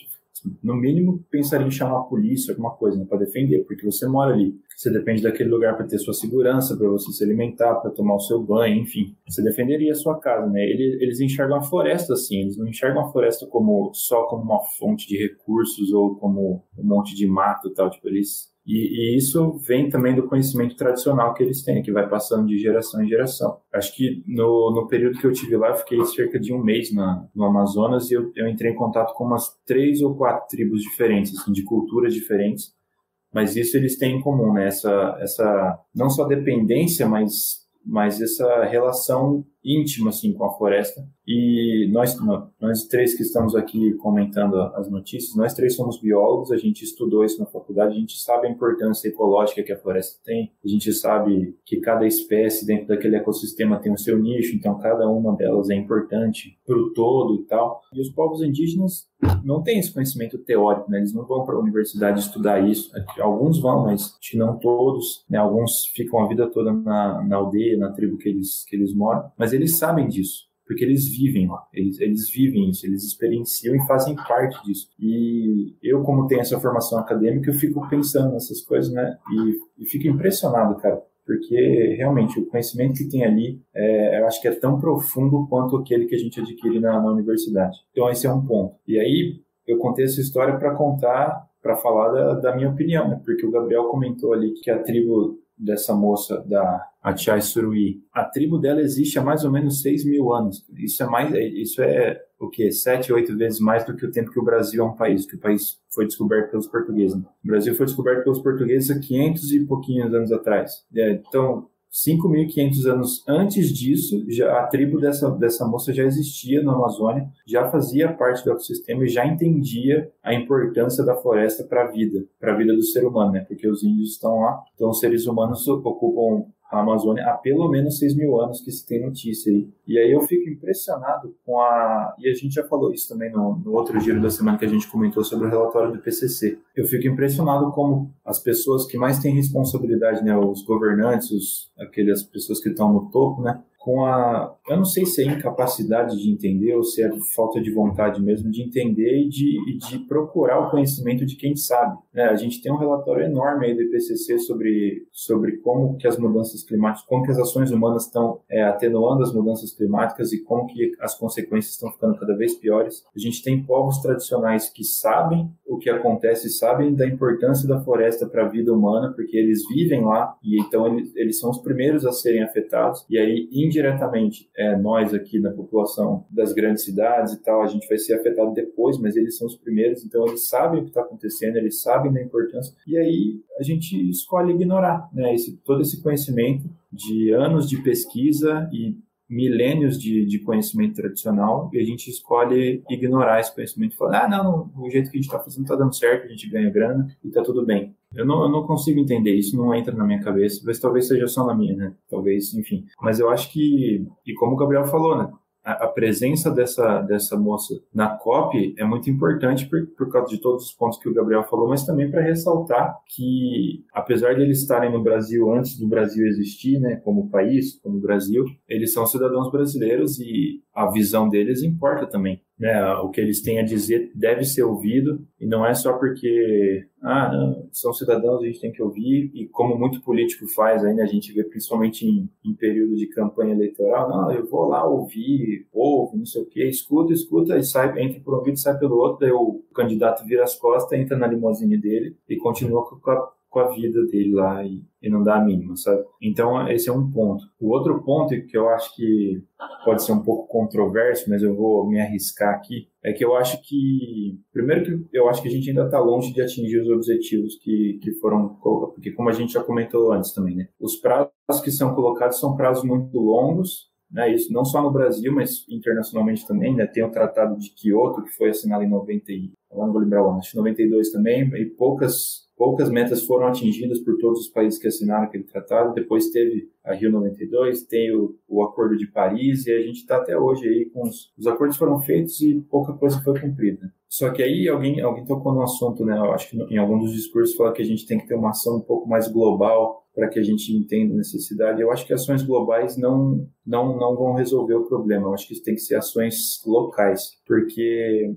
no mínimo, pensaria em chamar a polícia, alguma coisa, né, para defender, porque você mora ali. Você depende daquele lugar para ter sua segurança, para você se alimentar, para tomar o seu banho, enfim. Você defenderia a sua casa, né? Eles, eles enxergam a floresta assim, eles não enxergam a floresta como só como uma fonte de recursos ou como um monte de mato e tal. Tipo, eles e, e, isso vem também do conhecimento tradicional que eles têm, que vai passando de geração em geração. Acho que no, no período que eu tive lá, eu fiquei cerca de um mês na, no Amazonas e eu, eu entrei em contato com umas três ou quatro tribos diferentes, assim, de culturas diferentes. Mas isso eles têm em comum, né? Essa, essa não só dependência, mas, mas essa relação íntima assim com a floresta. E nós nós três que estamos aqui comentando as notícias nós três somos biólogos a gente estudou isso na faculdade a gente sabe a importância ecológica que a floresta tem a gente sabe que cada espécie dentro daquele ecossistema tem o seu nicho então cada uma delas é importante para o todo e tal. E os povos indígenas não têm esse conhecimento teórico né? Eles não vão para a universidade estudar isso. Alguns vão mas acho que não todos né? Alguns ficam a vida toda na, na aldeia na tribo que eles que eles moram. Mas eles sabem disso, porque eles vivem lá, eles, eles vivem isso, eles experienciam e fazem parte disso. E eu, como tenho essa formação acadêmica, eu fico pensando nessas coisas, né? E, e fico impressionado, cara, porque realmente o conhecimento que tem ali, é, eu acho que é tão profundo quanto aquele que a gente adquire na, na universidade. Então, esse é um ponto. E aí, eu contei essa história para contar, para falar da, da minha opinião, né? Porque o Gabriel comentou ali que a tribo dessa moça da Achai Suruí. A tribo dela existe há mais ou menos 6 mil anos. Isso é mais, isso é o que? Sete, oito vezes mais do que o tempo que o Brasil é um país, que o país foi descoberto pelos portugueses. O Brasil foi descoberto pelos portugueses há 500 e pouquinhos anos atrás. É, então, 5.500 anos antes disso, já, a tribo dessa, dessa moça já existia na Amazônia, já fazia parte do ecossistema e já entendia a importância da floresta para a vida, para a vida do ser humano, né? Porque os índios estão lá, então os seres humanos ocupam a Amazônia há pelo menos 6 mil anos que se tem notícia aí. E aí eu fico impressionado com a. E a gente já falou isso também no, no outro giro da semana que a gente comentou sobre o relatório do PCC. Eu fico impressionado como as pessoas que mais têm responsabilidade, né, os governantes, os, aquelas pessoas que estão no topo, né, com a. Eu não sei se é incapacidade de entender ou se é falta de vontade mesmo de entender e de, de procurar o conhecimento de quem sabe. Né? A gente tem um relatório enorme aí do IPCC sobre, sobre como que as mudanças climáticas, como que as ações humanas estão é, atenuando as mudanças climáticas e como que as consequências estão ficando cada vez piores. A gente tem povos tradicionais que sabem o que acontece, sabem da importância da floresta para a vida humana, porque eles vivem lá e então eles, eles são os primeiros a serem afetados. E aí, indiretamente, é, nós aqui na população das grandes cidades e tal, a gente vai ser afetado depois, mas eles são os primeiros, então eles sabem o que está acontecendo, eles sabem da importância, e aí a gente escolhe ignorar né, esse, todo esse conhecimento de anos de pesquisa e milênios de, de conhecimento tradicional e a gente escolhe ignorar esse conhecimento e falar, ah, não, o jeito que a gente está fazendo está dando certo, a gente ganha grana e está tudo bem. Eu não, eu não consigo entender, isso não entra na minha cabeça, mas talvez seja só na minha, né? Talvez, enfim. Mas eu acho que, e como o Gabriel falou, né? A, presença dessa, dessa moça na COP é muito importante por, por causa de todos os pontos que o Gabriel falou, mas também para ressaltar que, apesar de eles estarem no Brasil antes do Brasil existir, né, como país, como Brasil, eles são cidadãos brasileiros e a visão deles importa também. Né? O que eles têm a dizer deve ser ouvido e não é só porque ah, são cidadãos, a gente tem que ouvir, e como muito político faz ainda, a gente vê principalmente em, em período de campanha eleitoral, não, eu vou lá ouvir, ouve, não sei o quê, escuta, escuta, e sai, entra por um e sai pelo outro, daí o candidato vira as costas, entra na limousine dele e continua com a com a vida dele lá e, e não dá a mínima, sabe? Então, esse é um ponto. O outro ponto que eu acho que pode ser um pouco controverso, mas eu vou me arriscar aqui, é que eu acho que, primeiro que eu acho que a gente ainda está longe de atingir os objetivos que, que foram porque como a gente já comentou antes também, né? Os prazos que são colocados são prazos muito longos, né, isso não só no Brasil, mas internacionalmente também, né, tem o Tratado de Kyoto, que foi assinado em 90 e, não vou lembrar o ano, acho que 92 também, e poucas poucas metas foram atingidas por todos os países que assinaram aquele tratado. Depois teve a Rio 92, tem o, o Acordo de Paris e a gente está até hoje aí com os, os acordos foram feitos e pouca coisa foi cumprida. Só que aí alguém alguém tocou no assunto, né? Eu acho que em algum dos discursos fala que a gente tem que ter uma ação um pouco mais global para que a gente entenda a necessidade. Eu acho que ações globais não não não vão resolver o problema. Eu acho que tem que ser ações locais, porque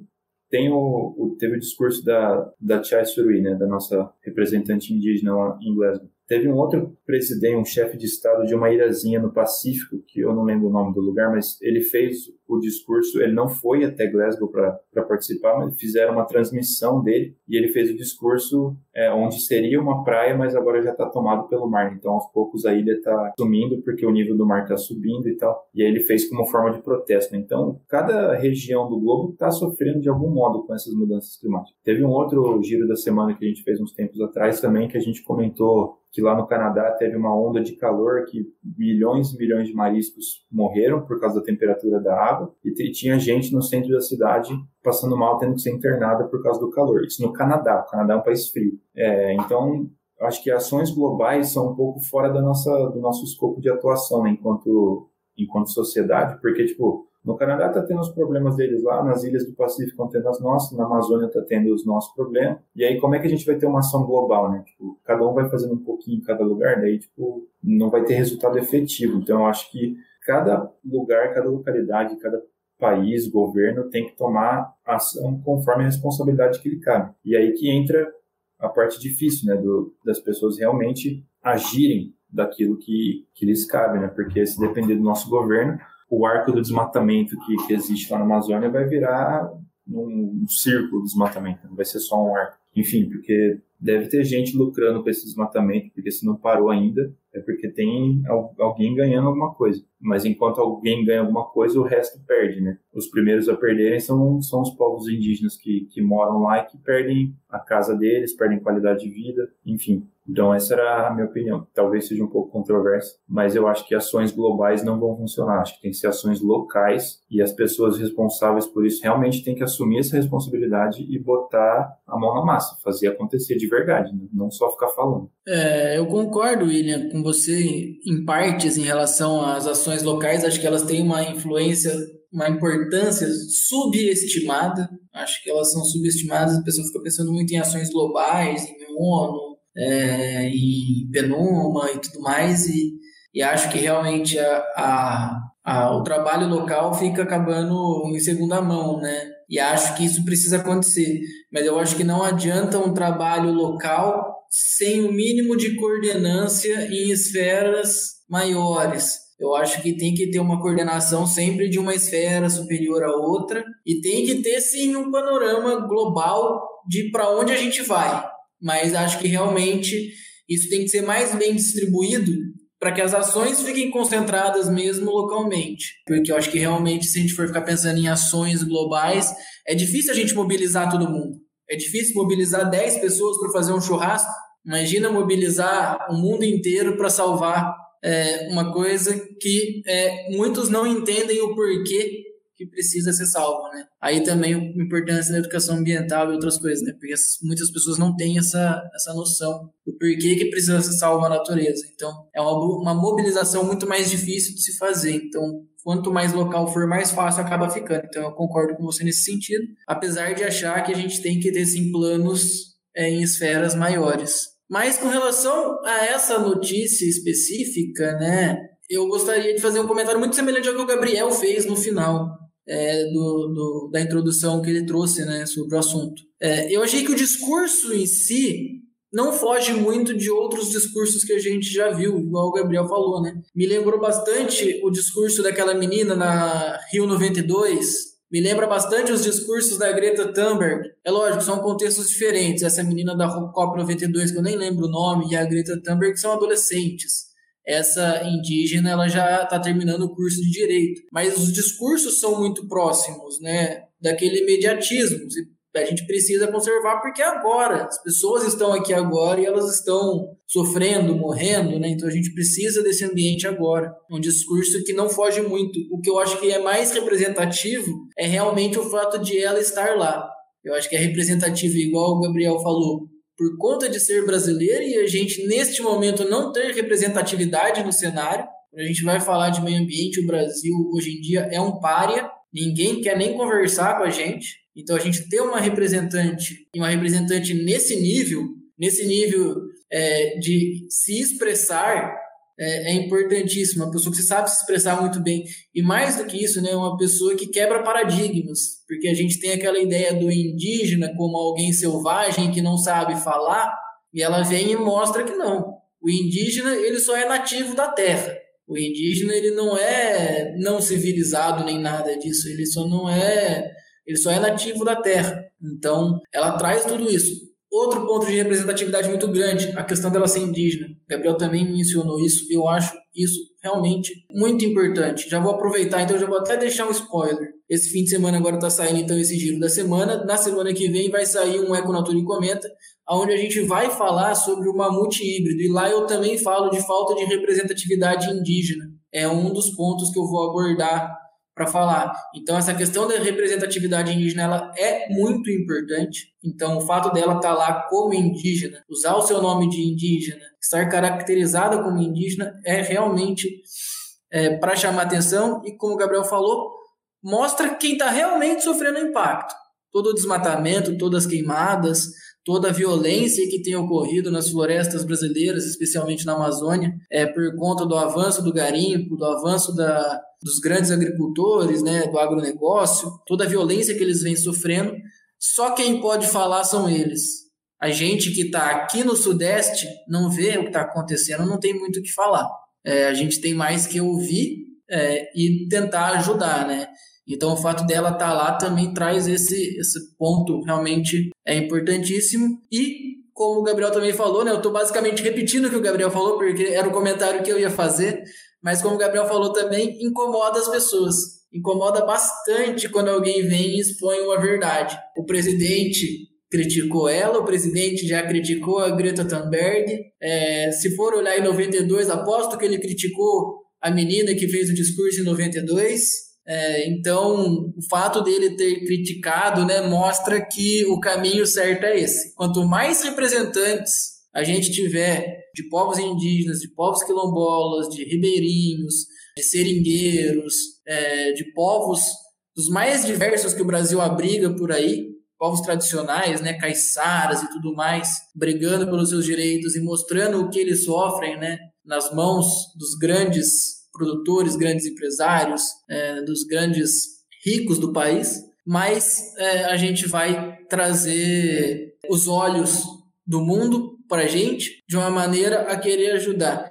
tem o, o, teve o discurso da, da Chai Surui, né, da nossa representante indígena lá em Glasgow. Teve um outro presidente, um chefe de estado de uma ilhazinha no Pacífico, que eu não lembro o nome do lugar, mas ele fez o discurso, ele não foi até Glasgow para participar, mas fizeram uma transmissão dele e ele fez o discurso é, onde seria uma praia, mas agora já está tomado pelo mar. Então, aos poucos, a ilha está sumindo porque o nível do mar está subindo e tal. E aí ele fez como forma de protesto. Então, cada região do globo está sofrendo de algum modo com essas mudanças climáticas. Teve um outro giro da semana que a gente fez uns tempos atrás também, que a gente comentou que lá no Canadá teve uma onda de calor que milhões e milhões de mariscos morreram por causa da temperatura da água e tinha gente no centro da cidade passando mal, tendo que ser internada por causa do calor. Isso no Canadá. O Canadá é um país frio. É, então, acho que ações globais são um pouco fora da nossa, do nosso escopo de atuação, né, enquanto, enquanto sociedade, porque, tipo, no Canadá está tendo os problemas deles lá, nas ilhas do Pacífico estão tendo as nossas, na Amazônia está tendo os nossos problemas. E aí, como é que a gente vai ter uma ação global, né? Tipo, cada um vai fazendo um pouquinho em cada lugar, daí, tipo, não vai ter resultado efetivo. Então, eu acho que cada lugar, cada localidade, cada país, governo tem que tomar ação conforme a responsabilidade que lhe cabe. E aí que entra a parte difícil, né, do, das pessoas realmente agirem daquilo que, que lhes cabe, né, porque se depender do nosso governo, o arco do desmatamento que, que existe lá na Amazônia vai virar um, um círculo de desmatamento, não vai ser só um arco. Enfim, porque deve ter gente lucrando com esse desmatamento, porque se não parou ainda, é porque tem alguém ganhando alguma coisa. Mas enquanto alguém ganha alguma coisa, o resto perde, né? Os primeiros a perderem são, são os povos indígenas que, que moram lá e que perdem a casa deles, perdem qualidade de vida, enfim. Então, essa era a minha opinião. Talvez seja um pouco controversa, mas eu acho que ações globais não vão funcionar. Acho que tem que ser ações locais e as pessoas responsáveis por isso realmente têm que assumir essa responsabilidade e botar a mão na massa, fazer acontecer de verdade, né? não só ficar falando.
É, eu concordo, William, com você em partes em relação às ações locais. Acho que elas têm uma influência uma importância subestimada. Acho que elas são subestimadas. As pessoas ficam pensando muito em ações globais, em ONU, é, em Penuma e tudo mais, e, e acho que realmente a, a, a, o trabalho local fica acabando em segunda mão, né? E acho que isso precisa acontecer. Mas eu acho que não adianta um trabalho local sem o mínimo de coordenância em esferas maiores. Eu acho que tem que ter uma coordenação sempre de uma esfera superior à outra e tem que ter sim um panorama global de para onde a gente vai mas acho que realmente isso tem que ser mais bem distribuído para que as ações fiquem concentradas mesmo localmente. Porque eu acho que realmente, se a gente for ficar pensando em ações globais, é difícil a gente mobilizar todo mundo. É difícil mobilizar 10 pessoas para fazer um churrasco. Imagina mobilizar o mundo inteiro para salvar é, uma coisa que é, muitos não entendem o porquê que precisa ser salvo, né? Aí também a importância da educação ambiental e outras coisas, né? Porque muitas pessoas não têm essa, essa noção do porquê que precisa ser salvo a natureza. Então, é uma, uma mobilização muito mais difícil de se fazer. Então, quanto mais local for, mais fácil acaba ficando. Então, eu concordo com você nesse sentido, apesar de achar que a gente tem que ter, sim, planos é, em esferas maiores. Mas com relação a essa notícia específica, né, eu gostaria de fazer um comentário muito semelhante ao que o Gabriel fez no final é, do, do, da introdução que ele trouxe né, sobre o assunto. É, eu achei que o discurso em si não foge muito de outros discursos que a gente já viu, igual o Gabriel falou, né? Me lembrou bastante o discurso daquela menina na Rio 92, Me lembra bastante os discursos da Greta Thunberg. É lógico, são contextos diferentes. Essa menina da COP92, que eu nem lembro o nome, e a Greta Thunberg são adolescentes. Essa indígena, ela já está terminando o curso de direito. Mas os discursos são muito próximos, né? Daquele imediatismo a gente precisa conservar porque é agora, as pessoas estão aqui agora e elas estão sofrendo, morrendo, né? Então a gente precisa desse ambiente agora. Um discurso que não foge muito. O que eu acho que é mais representativo é realmente o fato de ela estar lá. Eu acho que é representativo, igual o Gabriel falou, por conta de ser brasileira e a gente, neste momento, não ter representatividade no cenário. A gente vai falar de meio ambiente, o Brasil hoje em dia é um párea, ninguém quer nem conversar com a gente. Então a gente ter uma representante e uma representante nesse nível, nesse nível é, de se expressar é, é importantíssimo. Uma pessoa que sabe se expressar muito bem e mais do que isso, né, uma pessoa que quebra paradigmas, porque a gente tem aquela ideia do indígena como alguém selvagem que não sabe falar e ela vem e mostra que não. O indígena ele só é nativo da terra. O indígena ele não é não civilizado nem nada disso. Ele só não é ele só é nativo da terra. Então, ela traz tudo isso. Outro ponto de representatividade muito grande, a questão dela ser indígena. Gabriel também mencionou isso. Eu acho isso realmente muito importante. Já vou aproveitar, então já vou até deixar um spoiler. Esse fim de semana agora está saindo então esse giro da semana. Na semana que vem vai sair um Econatura e Comenta, onde a gente vai falar sobre o mamute híbrido. E lá eu também falo de falta de representatividade indígena. É um dos pontos que eu vou abordar para falar. Então, essa questão da representatividade indígena ela é muito importante. Então, o fato dela estar tá lá como indígena, usar o seu nome de indígena, estar caracterizada como indígena, é realmente é, para chamar atenção e, como o Gabriel falou, mostra quem está realmente sofrendo impacto. Todo o desmatamento, todas as queimadas, toda a violência que tem ocorrido nas florestas brasileiras, especialmente na Amazônia, é por conta do avanço do garimpo, do avanço da, dos grandes agricultores, né, do agronegócio, toda a violência que eles vêm sofrendo. Só quem pode falar são eles. A gente que está aqui no Sudeste não vê o que está acontecendo, não tem muito o que falar. É, a gente tem mais que ouvir é, e tentar ajudar, né? Então, o fato dela estar tá lá também traz esse, esse ponto realmente é importantíssimo. E, como o Gabriel também falou, né, eu estou basicamente repetindo o que o Gabriel falou, porque era o comentário que eu ia fazer, mas, como o Gabriel falou também, incomoda as pessoas. Incomoda bastante quando alguém vem e expõe uma verdade. O presidente criticou ela, o presidente já criticou a Greta Thunberg. É, se for olhar em 92, aposto que ele criticou a menina que fez o discurso em 92. É, então, o fato dele ter criticado né, mostra que o caminho certo é esse. Quanto mais representantes a gente tiver de povos indígenas, de povos quilombolas, de ribeirinhos, de seringueiros, é, de povos dos mais diversos que o Brasil abriga por aí, povos tradicionais, né, caiçaras e tudo mais, brigando pelos seus direitos e mostrando o que eles sofrem, né, nas mãos dos grandes produtores, grandes empresários, é, dos grandes ricos do país, mas é, a gente vai trazer os olhos do mundo para a gente de uma maneira a querer ajudar.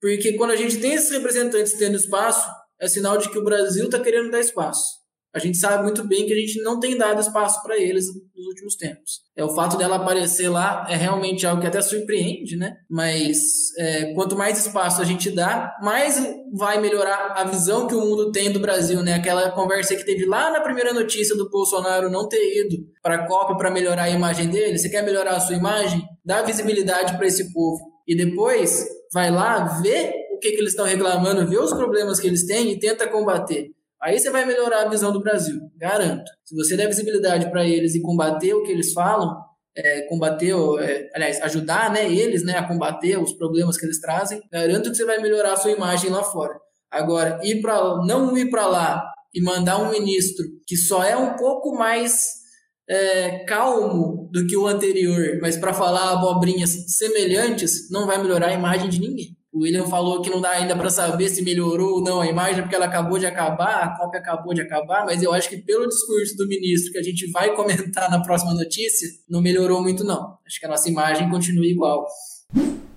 Porque quando a gente tem esses representantes tendo espaço, é sinal de que o Brasil está querendo dar espaço a gente sabe muito bem que a gente não tem dado espaço para eles nos últimos tempos. É o fato dela aparecer lá é realmente algo que até surpreende, né? Mas é, quanto mais espaço a gente dá, mais vai melhorar a visão que o mundo tem do Brasil, né? Aquela conversa que teve lá na primeira notícia do Bolsonaro não ter ido para a Copa para melhorar a imagem dele. Você quer melhorar a sua imagem? Dá visibilidade para esse povo e depois vai lá ver o que, que eles estão reclamando, ver os problemas que eles têm e tenta combater. Aí você vai melhorar a visão do Brasil, garanto. Se você der visibilidade para eles e combater o que eles falam, é, combater, é, aliás, ajudar né, eles né, a combater os problemas que eles trazem, garanto que você vai melhorar a sua imagem lá fora. Agora, ir para não ir para lá e mandar um ministro que só é um pouco mais é, calmo do que o anterior, mas para falar abobrinhas semelhantes, não vai melhorar a imagem de ninguém. O William falou que não dá ainda para saber se melhorou ou não a imagem, porque ela acabou de acabar, a cópia acabou de acabar, mas eu acho que pelo discurso do ministro, que a gente vai (laughs) comentar na próxima notícia, não melhorou muito, não. Acho que a nossa imagem continua igual.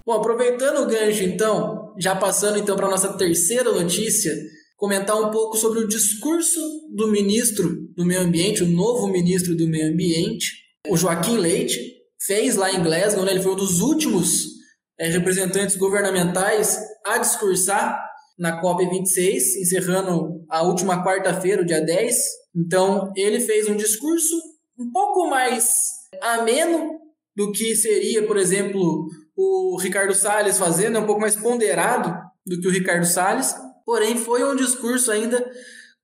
Bom, aproveitando o gancho, então, já passando então para nossa terceira notícia, comentar um pouco sobre o discurso do ministro do Meio Ambiente, o novo ministro do Meio Ambiente, o Joaquim Leite, fez lá em Glasgow, né? ele foi um dos últimos representantes governamentais a discursar na COP26, encerrando a última quarta-feira, dia 10. Então, ele fez um discurso um pouco mais ameno do que seria, por exemplo, o Ricardo Salles fazendo, é um pouco mais ponderado do que o Ricardo Salles, porém foi um discurso ainda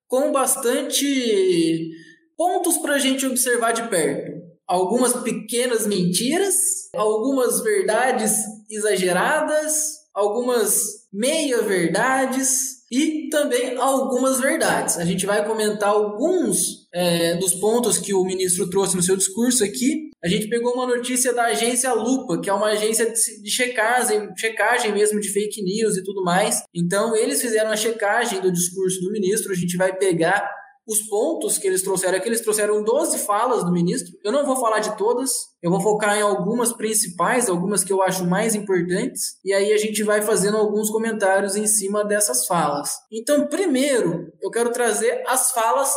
com bastante pontos para a gente observar de perto. Algumas pequenas mentiras, algumas verdades exageradas, algumas meia-verdades e também algumas verdades. A gente vai comentar alguns é, dos pontos que o ministro trouxe no seu discurso aqui. A gente pegou uma notícia da agência Lupa, que é uma agência de checagem, checagem mesmo de fake news e tudo mais. Então, eles fizeram a checagem do discurso do ministro. A gente vai pegar os pontos que eles trouxeram aqui, eles trouxeram 12 falas do ministro. Eu não vou falar de todas, eu vou focar em algumas principais, algumas que eu acho mais importantes, e aí a gente vai fazendo alguns comentários em cima dessas falas. Então, primeiro, eu quero trazer as falas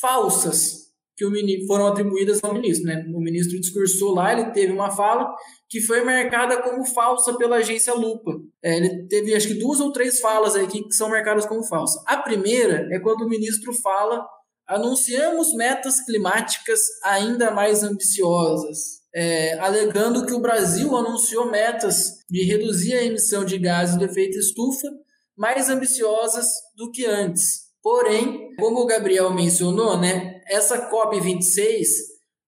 falsas que foram atribuídas ao ministro. Né? O ministro discursou lá, ele teve uma fala que foi marcada como falsa pela agência Lupa. É, ele teve acho que duas ou três falas aqui que são marcadas como falsa. A primeira é quando o ministro fala: anunciamos metas climáticas ainda mais ambiciosas. É, alegando que o Brasil anunciou metas de reduzir a emissão de gases de efeito estufa mais ambiciosas do que antes. Porém, como o Gabriel mencionou, né, essa COP26,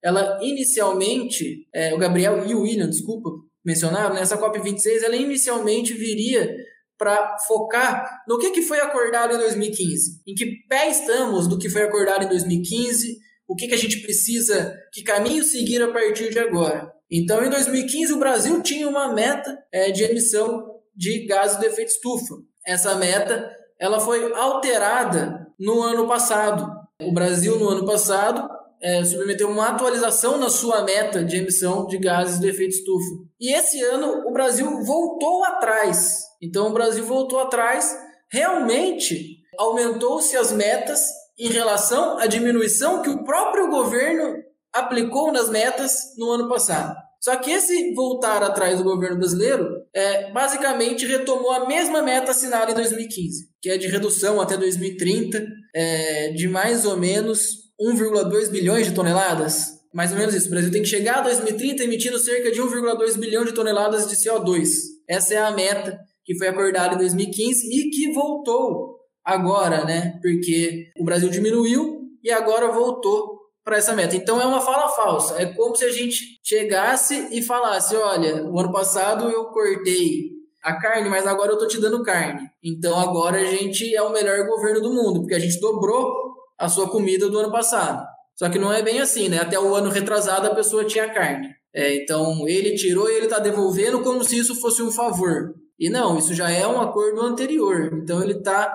ela inicialmente, é, o Gabriel e o William, desculpa, mencionaram, né, essa COP26, ela inicialmente viria para focar no que, que foi acordado em 2015, em que pé estamos do que foi acordado em 2015, o que, que a gente precisa, que caminho seguir a partir de agora. Então, em 2015, o Brasil tinha uma meta é, de emissão de gases de efeito estufa. Essa meta ela foi alterada no ano passado. O Brasil, no ano passado, é, submeteu uma atualização na sua meta de emissão de gases de efeito estufa. E esse ano o Brasil voltou atrás. Então o Brasil voltou atrás, realmente aumentou-se as metas em relação à diminuição que o próprio governo aplicou nas metas no ano passado. Só que esse voltar atrás do governo brasileiro é, basicamente retomou a mesma meta assinada em 2015, que é de redução até 2030 é, de mais ou menos 1,2 bilhões de toneladas. Mais ou menos isso. O Brasil tem que chegar a 2030 emitindo cerca de 1,2 bilhão de toneladas de CO2. Essa é a meta que foi acordada em 2015 e que voltou agora, né? Porque o Brasil diminuiu e agora voltou para essa meta. Então é uma fala falsa. É como se a gente chegasse e falasse: olha, o ano passado eu cortei a carne, mas agora eu tô te dando carne. Então agora a gente é o melhor governo do mundo, porque a gente dobrou a sua comida do ano passado. Só que não é bem assim, né? Até o ano retrasado a pessoa tinha carne. É, então ele tirou e ele está devolvendo como se isso fosse um favor. E não, isso já é um acordo anterior. Então ele está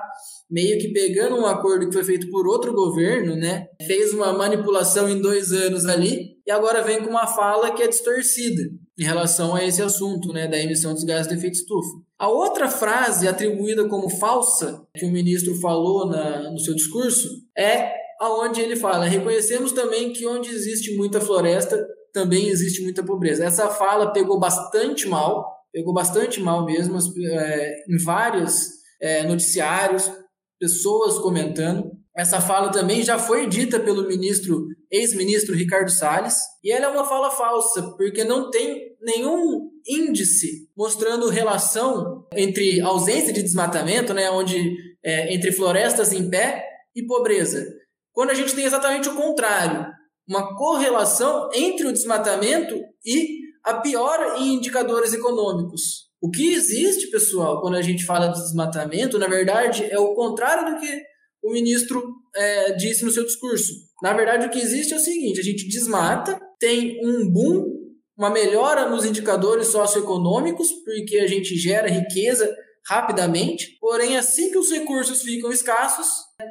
meio que pegando um acordo que foi feito por outro governo, né? Fez uma manipulação em dois anos ali e agora vem com uma fala que é distorcida em relação a esse assunto, né, da emissão dos gases de efeito estufa. A outra frase atribuída como falsa que o ministro falou na, no seu discurso é aonde ele fala: reconhecemos também que onde existe muita floresta também existe muita pobreza. Essa fala pegou bastante mal, pegou bastante mal mesmo é, em vários é, noticiários, pessoas comentando. Essa fala também já foi dita pelo ministro, ex-ministro Ricardo Salles, e ela é uma fala falsa, porque não tem nenhum índice mostrando relação entre ausência de desmatamento, né, onde é, entre florestas em pé e pobreza. Quando a gente tem exatamente o contrário, uma correlação entre o desmatamento e a piora em indicadores econômicos. O que existe, pessoal, quando a gente fala de desmatamento, na verdade, é o contrário do que o ministro é, disse no seu discurso. Na verdade, o que existe é o seguinte: a gente desmata, tem um boom, uma melhora nos indicadores socioeconômicos, porque a gente gera riqueza rapidamente, porém, assim que os recursos ficam escassos,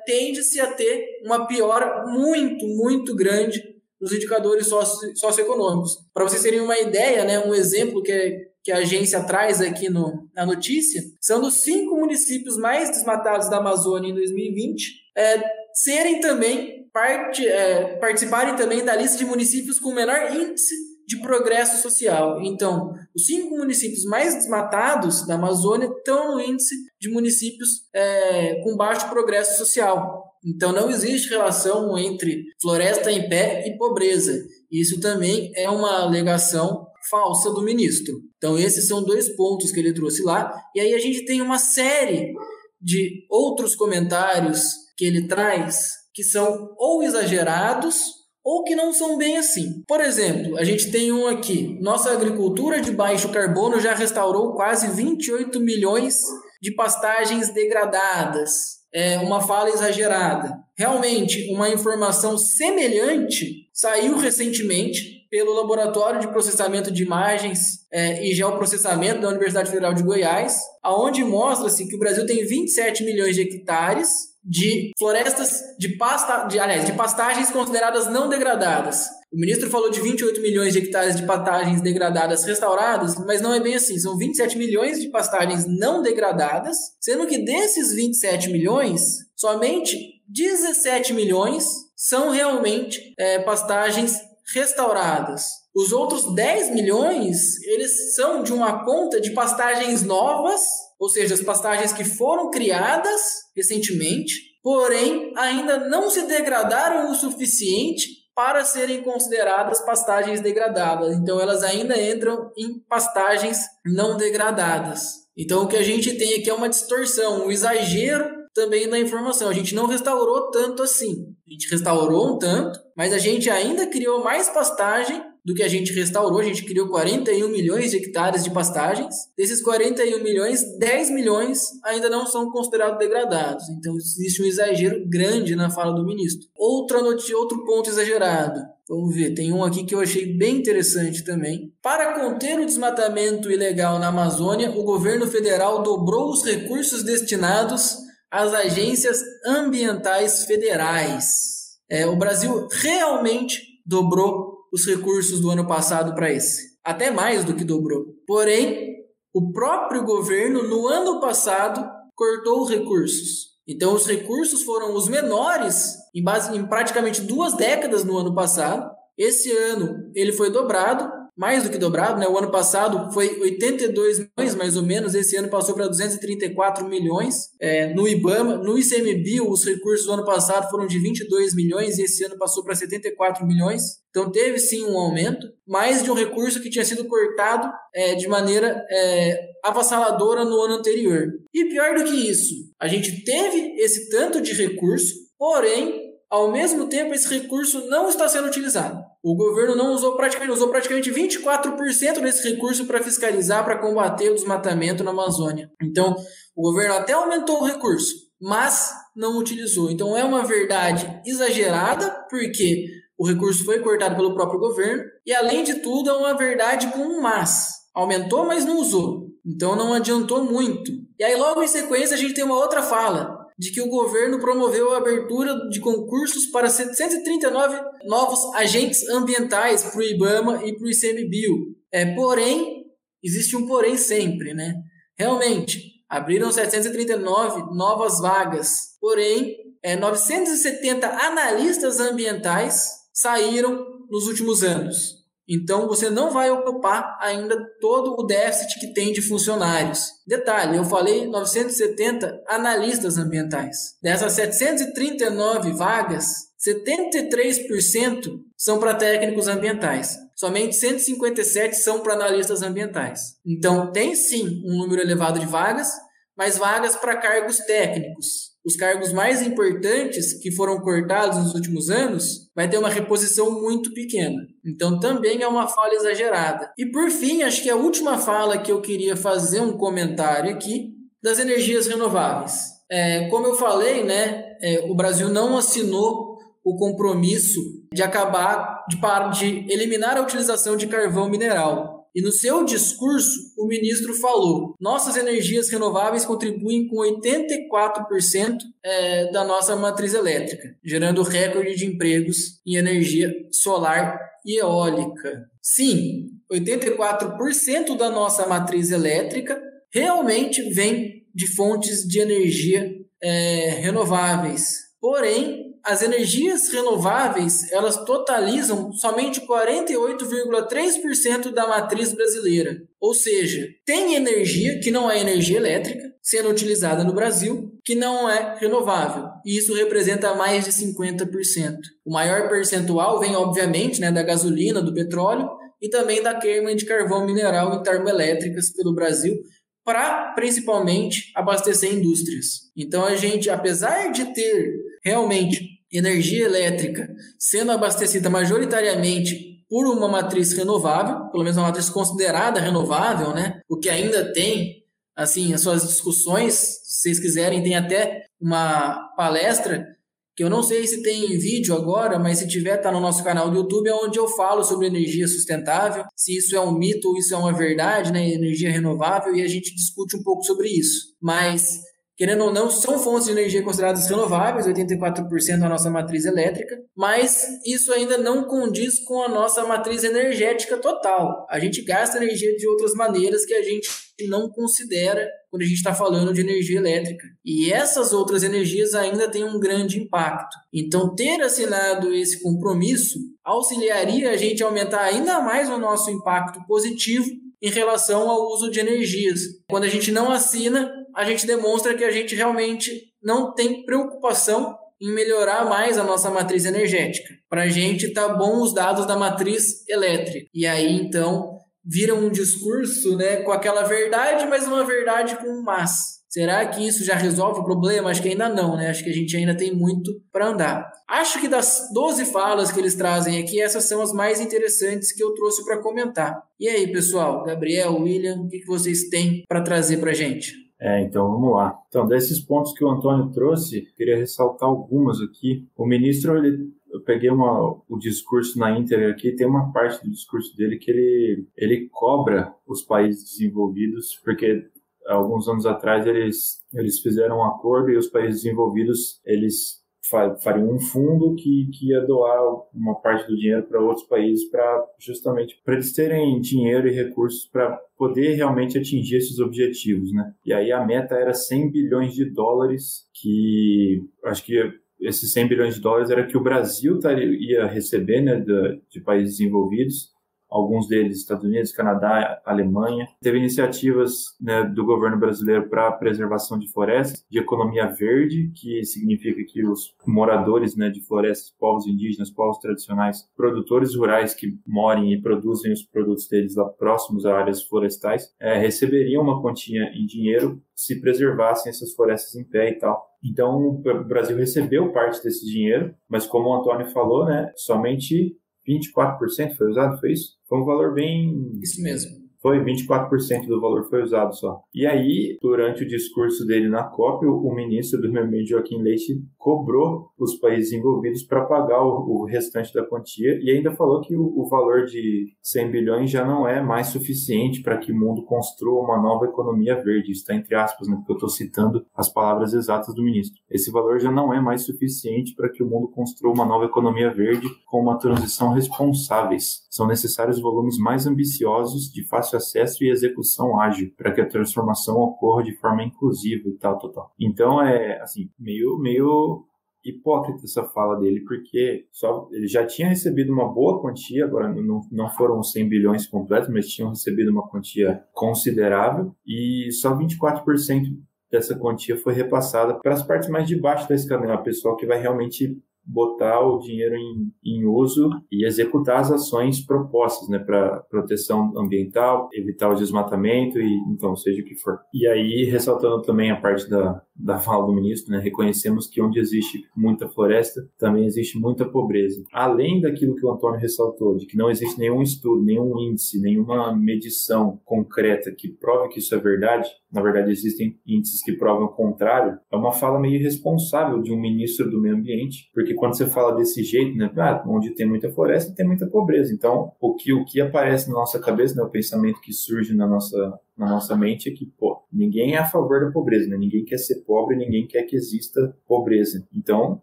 tende-se a ter uma piora muito, muito grande nos indicadores socio socioeconômicos. Para vocês terem uma ideia, né, um exemplo que é, que a agência traz aqui no, na notícia, são dos cinco municípios mais desmatados da Amazônia em 2020, é, serem também parte, é, participarem também da lista de municípios com menor índice de progresso social. Então, os cinco municípios mais desmatados da Amazônia estão no índice de municípios é, com baixo progresso social. Então, não existe relação entre floresta em pé e pobreza. Isso também é uma alegação falsa do ministro. Então, esses são dois pontos que ele trouxe lá. E aí a gente tem uma série de outros comentários que ele traz que são ou exagerados ou que não são bem assim. Por exemplo, a gente tem um aqui: nossa agricultura de baixo carbono já restaurou quase 28 milhões de pastagens degradadas. É uma fala exagerada. Realmente, uma informação semelhante saiu recentemente pelo Laboratório de Processamento de Imagens é, e Geoprocessamento da Universidade Federal de Goiás, aonde mostra-se que o Brasil tem 27 milhões de hectares de florestas de pasta, de, aliás, de pastagens consideradas não degradadas. O ministro falou de 28 milhões de hectares de pastagens degradadas restauradas, mas não é bem assim. São 27 milhões de pastagens não degradadas, sendo que desses 27 milhões, somente 17 milhões são realmente é, pastagens restauradas. Os outros 10 milhões, eles são de uma conta de pastagens novas, ou seja, as pastagens que foram criadas recentemente, porém ainda não se degradaram o suficiente para serem consideradas pastagens degradadas. Então elas ainda entram em pastagens não degradadas. Então o que a gente tem aqui é uma distorção, um exagero também da informação. A gente não restaurou tanto assim. A gente restaurou um tanto, mas a gente ainda criou mais pastagem do que a gente restaurou. A gente criou 41 milhões de hectares de pastagens. Desses 41 milhões, 10 milhões ainda não são considerados degradados. Então existe um exagero grande na fala do ministro. Outra outro ponto exagerado. Vamos ver, tem um aqui que eu achei bem interessante também. Para conter o desmatamento ilegal na Amazônia, o governo federal dobrou os recursos destinados as agências ambientais federais. É, o Brasil realmente dobrou os recursos do ano passado para esse. Até mais do que dobrou. Porém, o próprio governo, no ano passado, cortou os recursos. Então, os recursos foram os menores em, base, em praticamente duas décadas no ano passado. Esse ano ele foi dobrado mais do que dobrado, né? O ano passado foi 82 milhões, mais ou menos, esse ano passou para 234 milhões. É, no IBAMA, no ICMBio, os recursos do ano passado foram de 22 milhões e esse ano passou para 74 milhões. Então teve sim um aumento, mais de um recurso que tinha sido cortado é, de maneira é, avassaladora no ano anterior. E pior do que isso, a gente teve esse tanto de recurso, porém ao mesmo tempo, esse recurso não está sendo utilizado. O governo não usou praticamente, usou praticamente 24% desse recurso para fiscalizar, para combater o desmatamento na Amazônia. Então, o governo até aumentou o recurso, mas não utilizou. Então, é uma verdade exagerada, porque o recurso foi cortado pelo próprio governo, e além de tudo, é uma verdade com um mas. Aumentou, mas não usou. Então, não adiantou muito. E aí, logo em sequência, a gente tem uma outra fala de que o governo promoveu a abertura de concursos para 739 novos agentes ambientais para o IBAMA e para o ICMBio. É, porém, existe um porém sempre, né? Realmente, abriram 739 novas vagas, porém, é, 970 analistas ambientais saíram nos últimos anos. Então você não vai ocupar ainda todo o déficit que tem de funcionários. Detalhe, eu falei 970 analistas ambientais. Dessas 739 vagas, 73% são para técnicos ambientais. Somente 157 são para analistas ambientais. Então tem sim um número elevado de vagas, mas vagas para cargos técnicos os cargos mais importantes que foram cortados nos últimos anos, vai ter uma reposição muito pequena. Então também é uma fala exagerada. E por fim, acho que a última fala que eu queria fazer um comentário aqui das energias renováveis. É, como eu falei, né, é, o Brasil não assinou o compromisso de acabar de, de eliminar a utilização de carvão mineral. E no seu discurso, o ministro falou: nossas energias renováveis contribuem com 84% é, da nossa matriz elétrica, gerando recorde de empregos em energia solar e eólica. Sim, 84% da nossa matriz elétrica realmente vem de fontes de energia é, renováveis. Porém, as energias renováveis elas totalizam somente 48,3% da matriz brasileira. Ou seja, tem energia que não é energia elétrica sendo utilizada no Brasil que não é renovável. E isso representa mais de 50%. O maior percentual vem, obviamente, né, da gasolina, do petróleo e também da queima de carvão mineral em termoelétricas pelo Brasil, para principalmente abastecer indústrias. Então a gente, apesar de ter realmente energia elétrica sendo abastecida majoritariamente por uma matriz renovável, pelo menos uma matriz considerada renovável, né? O que ainda tem, assim, as suas discussões, se vocês quiserem, tem até uma palestra que eu não sei se tem vídeo agora, mas se tiver, tá no nosso canal do YouTube, é onde eu falo sobre energia sustentável, se isso é um mito ou isso é uma verdade, né? Energia renovável, e a gente discute um pouco sobre isso. Mas querendo ou não, são fontes de energia consideradas renováveis, 84% da nossa matriz elétrica, mas isso ainda não condiz com a nossa matriz energética total. A gente gasta energia de outras maneiras que a gente não considera quando a gente está falando de energia elétrica. E essas outras energias ainda têm um grande impacto. Então, ter assinado esse compromisso auxiliaria a gente a aumentar ainda mais o nosso impacto positivo em relação ao uso de energias. Quando a gente não assina, a gente demonstra que a gente realmente não tem preocupação em melhorar mais a nossa matriz energética. Para a gente tá bom os dados da matriz elétrica. E aí então vira um discurso, né, com aquela verdade, mas uma verdade com um mas. Será que isso já resolve o problema? Acho que ainda não, né? Acho que a gente ainda tem muito para andar. Acho que das 12 falas que eles trazem aqui, essas são as mais interessantes que eu trouxe para comentar. E aí, pessoal, Gabriel, William, o que, vocês têm para trazer para gente?
É, então vamos lá. Então, desses pontos que o Antônio trouxe, queria ressaltar algumas aqui. O ministro, ele, eu peguei uma, o discurso na íntegra aqui, tem uma parte do discurso dele que ele, ele cobra os países desenvolvidos, porque alguns anos atrás eles, eles fizeram um acordo e os países desenvolvidos eles fariam um fundo que, que ia doar uma parte do dinheiro para outros países para justamente para eles terem dinheiro e recursos para poder realmente atingir esses objetivos, né? E aí a meta era 100 bilhões de dólares que acho que esses 100 bilhões de dólares era que o Brasil ia receber né, de, de países desenvolvidos alguns deles Estados Unidos, Canadá, Alemanha. Teve iniciativas né, do governo brasileiro para preservação de florestas, de economia verde, que significa que os moradores né, de florestas, povos indígenas, povos tradicionais, produtores rurais que morem e produzem os produtos deles lá próximos a áreas florestais, é, receberiam uma quantia em dinheiro se preservassem essas florestas em pé e tal. Então, o Brasil recebeu parte desse dinheiro, mas como o Antônio falou, né, somente 24% foi usado, foi isso? Foi um valor bem.
Isso mesmo.
Foi 24% do valor foi usado só. E aí, durante o discurso dele na COP, o, ministro do meio ambiente, Joaquim Leite, cobrou os países envolvidos para pagar o, o, restante da quantia e ainda falou que o, o, valor de 100 bilhões já não é mais suficiente para que o mundo construa uma nova economia verde. Está entre aspas, né, porque eu estou citando as palavras exatas do ministro. Esse valor já não é mais suficiente para que o mundo construa uma nova economia verde com uma transição responsáveis. São necessários volumes mais ambiciosos de fácil acesso e execução ágil para que a transformação ocorra de forma inclusiva e tal, total. Então é assim meio meio hipócrita essa fala dele, porque só ele já tinha recebido uma boa quantia, agora não, não foram 100 bilhões completos, mas tinham recebido uma quantia considerável e só 24% dessa quantia foi repassada para as partes mais de baixo da escala, a pessoa que vai realmente botar o dinheiro em, em uso e executar as ações propostas, né, para proteção ambiental, evitar o desmatamento e então seja o que for. E aí ressaltando também a parte da, da fala do ministro, né? reconhecemos que onde existe muita floresta, também existe muita pobreza. Além daquilo que o Antônio ressaltou, de que não existe nenhum estudo, nenhum índice, nenhuma medição concreta que prove que isso é verdade, na verdade existem índices que provam o contrário, é uma fala meio irresponsável de um ministro do meio ambiente, porque quando você fala desse jeito, né, ah, onde tem muita floresta, tem muita pobreza. Então, o que, o que aparece na nossa cabeça, né, o pensamento que surge na nossa, na nossa mente é que, pô, ninguém é a favor da pobreza, né? Ninguém quer ser pobre, ninguém quer que exista pobreza. Então,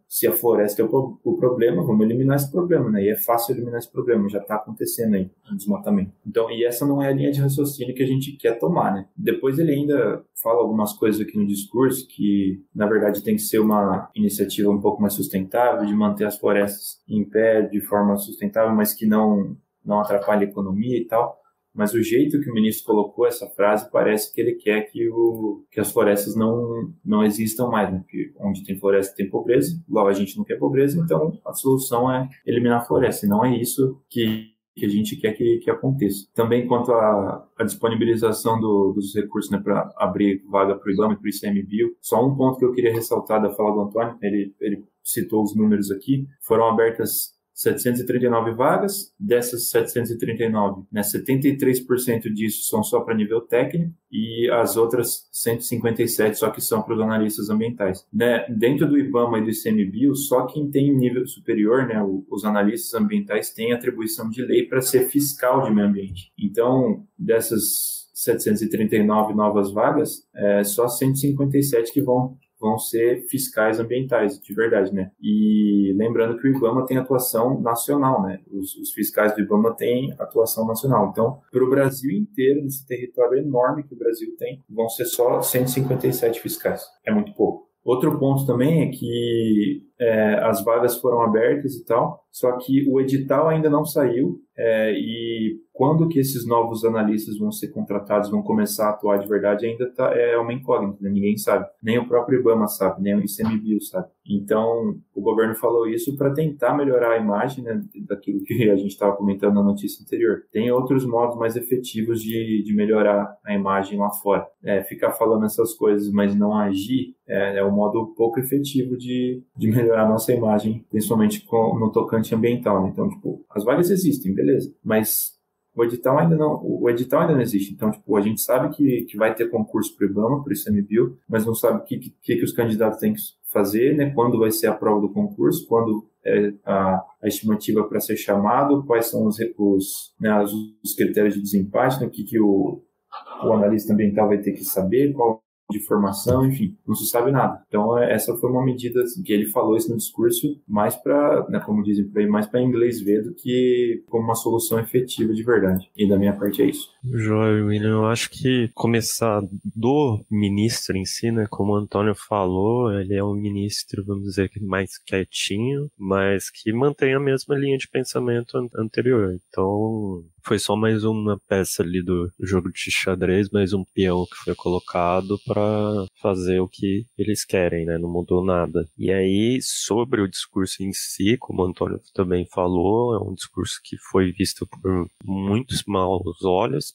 se a floresta é o, o problema, vamos eliminar esse problema, né? E é fácil eliminar esse problema, já está acontecendo aí, o desmatamento. Então, e essa não é a linha de raciocínio que a gente quer tomar, né? Depois ele ainda fala algumas coisas aqui no discurso que, na verdade, tem que ser uma iniciativa um pouco mais sustentável, de manter as florestas em pé de forma sustentável, mas que não não atrapalhe a economia e tal mas o jeito que o ministro colocou essa frase parece que ele quer que, o, que as florestas não, não existam mais, né? Porque onde tem floresta tem pobreza, logo a gente não quer pobreza, então a solução é eliminar a floresta, e não é isso que, que a gente quer que, que aconteça. Também quanto à, disponibilização do, dos recursos né, para abrir vaga para o IBAMA e para o ICMBio, só um ponto que eu queria ressaltar da fala do Antônio, ele, ele citou os números aqui, foram abertas 739 vagas, dessas 739, né, 73% disso são só para nível técnico e as outras 157 só que são para os analistas ambientais. Né, dentro do IBAMA e do ICMBio, só quem tem nível superior, né, os analistas ambientais têm atribuição de lei para ser fiscal de meio ambiente. Então, dessas 739 novas vagas, é só 157 que vão vão ser fiscais ambientais, de verdade, né? E lembrando que o IBAMA tem atuação nacional, né? Os, os fiscais do IBAMA têm atuação nacional. Então, para o Brasil inteiro, nesse território enorme que o Brasil tem, vão ser só 157 fiscais. É muito pouco. Outro ponto também é que é, as vagas foram abertas e tal, só que o edital ainda não saiu é, e quando que esses novos analistas vão ser contratados, vão começar a atuar de verdade, ainda tá, é uma incógnita, né? ninguém sabe. Nem o próprio IBAMA sabe, nem o ICMBio sabe. Então, o governo falou isso para tentar melhorar a imagem né, daquilo que a gente estava comentando na notícia anterior. Tem outros modos mais efetivos de, de melhorar a imagem lá fora. É, ficar falando essas coisas, mas não agir, é, é um modo pouco efetivo de, de melhorar a nossa imagem, principalmente com, no tocante ambiental. Né? Então, tipo, as vagas existem, beleza, mas o edital ainda não, o edital ainda não existe. Então, tipo, a gente sabe que, que vai ter concurso para o IBAMA, para o ICMBio, mas não sabe o que, que, que os candidatos têm que fazer, né? Quando vai ser a prova do concurso, quando é a, a estimativa para ser chamado, quais são os, os, né, os critérios de desempate, né? o que, que o, o analista ambiental vai ter que saber, qual de formação, enfim, não se sabe nada. Então, é, essa foi uma medida assim, que ele falou isso no discurso, mais para, né, como dizem por aí, mais para inglês ver do que como uma solução efetiva de verdade. E da minha parte é isso.
Joia, William, eu acho que começar do ministro em si, né, como o Antônio falou, ele é um ministro, vamos dizer, mais quietinho, mas que mantém a mesma linha de pensamento anterior. Então, foi só mais uma peça ali do jogo de xadrez, mais um peão que foi colocado para fazer o que eles querem, né? Não mudou nada. E aí, sobre o discurso em si, como o Antônio também falou, é um discurso que foi visto por muitos maus olhos,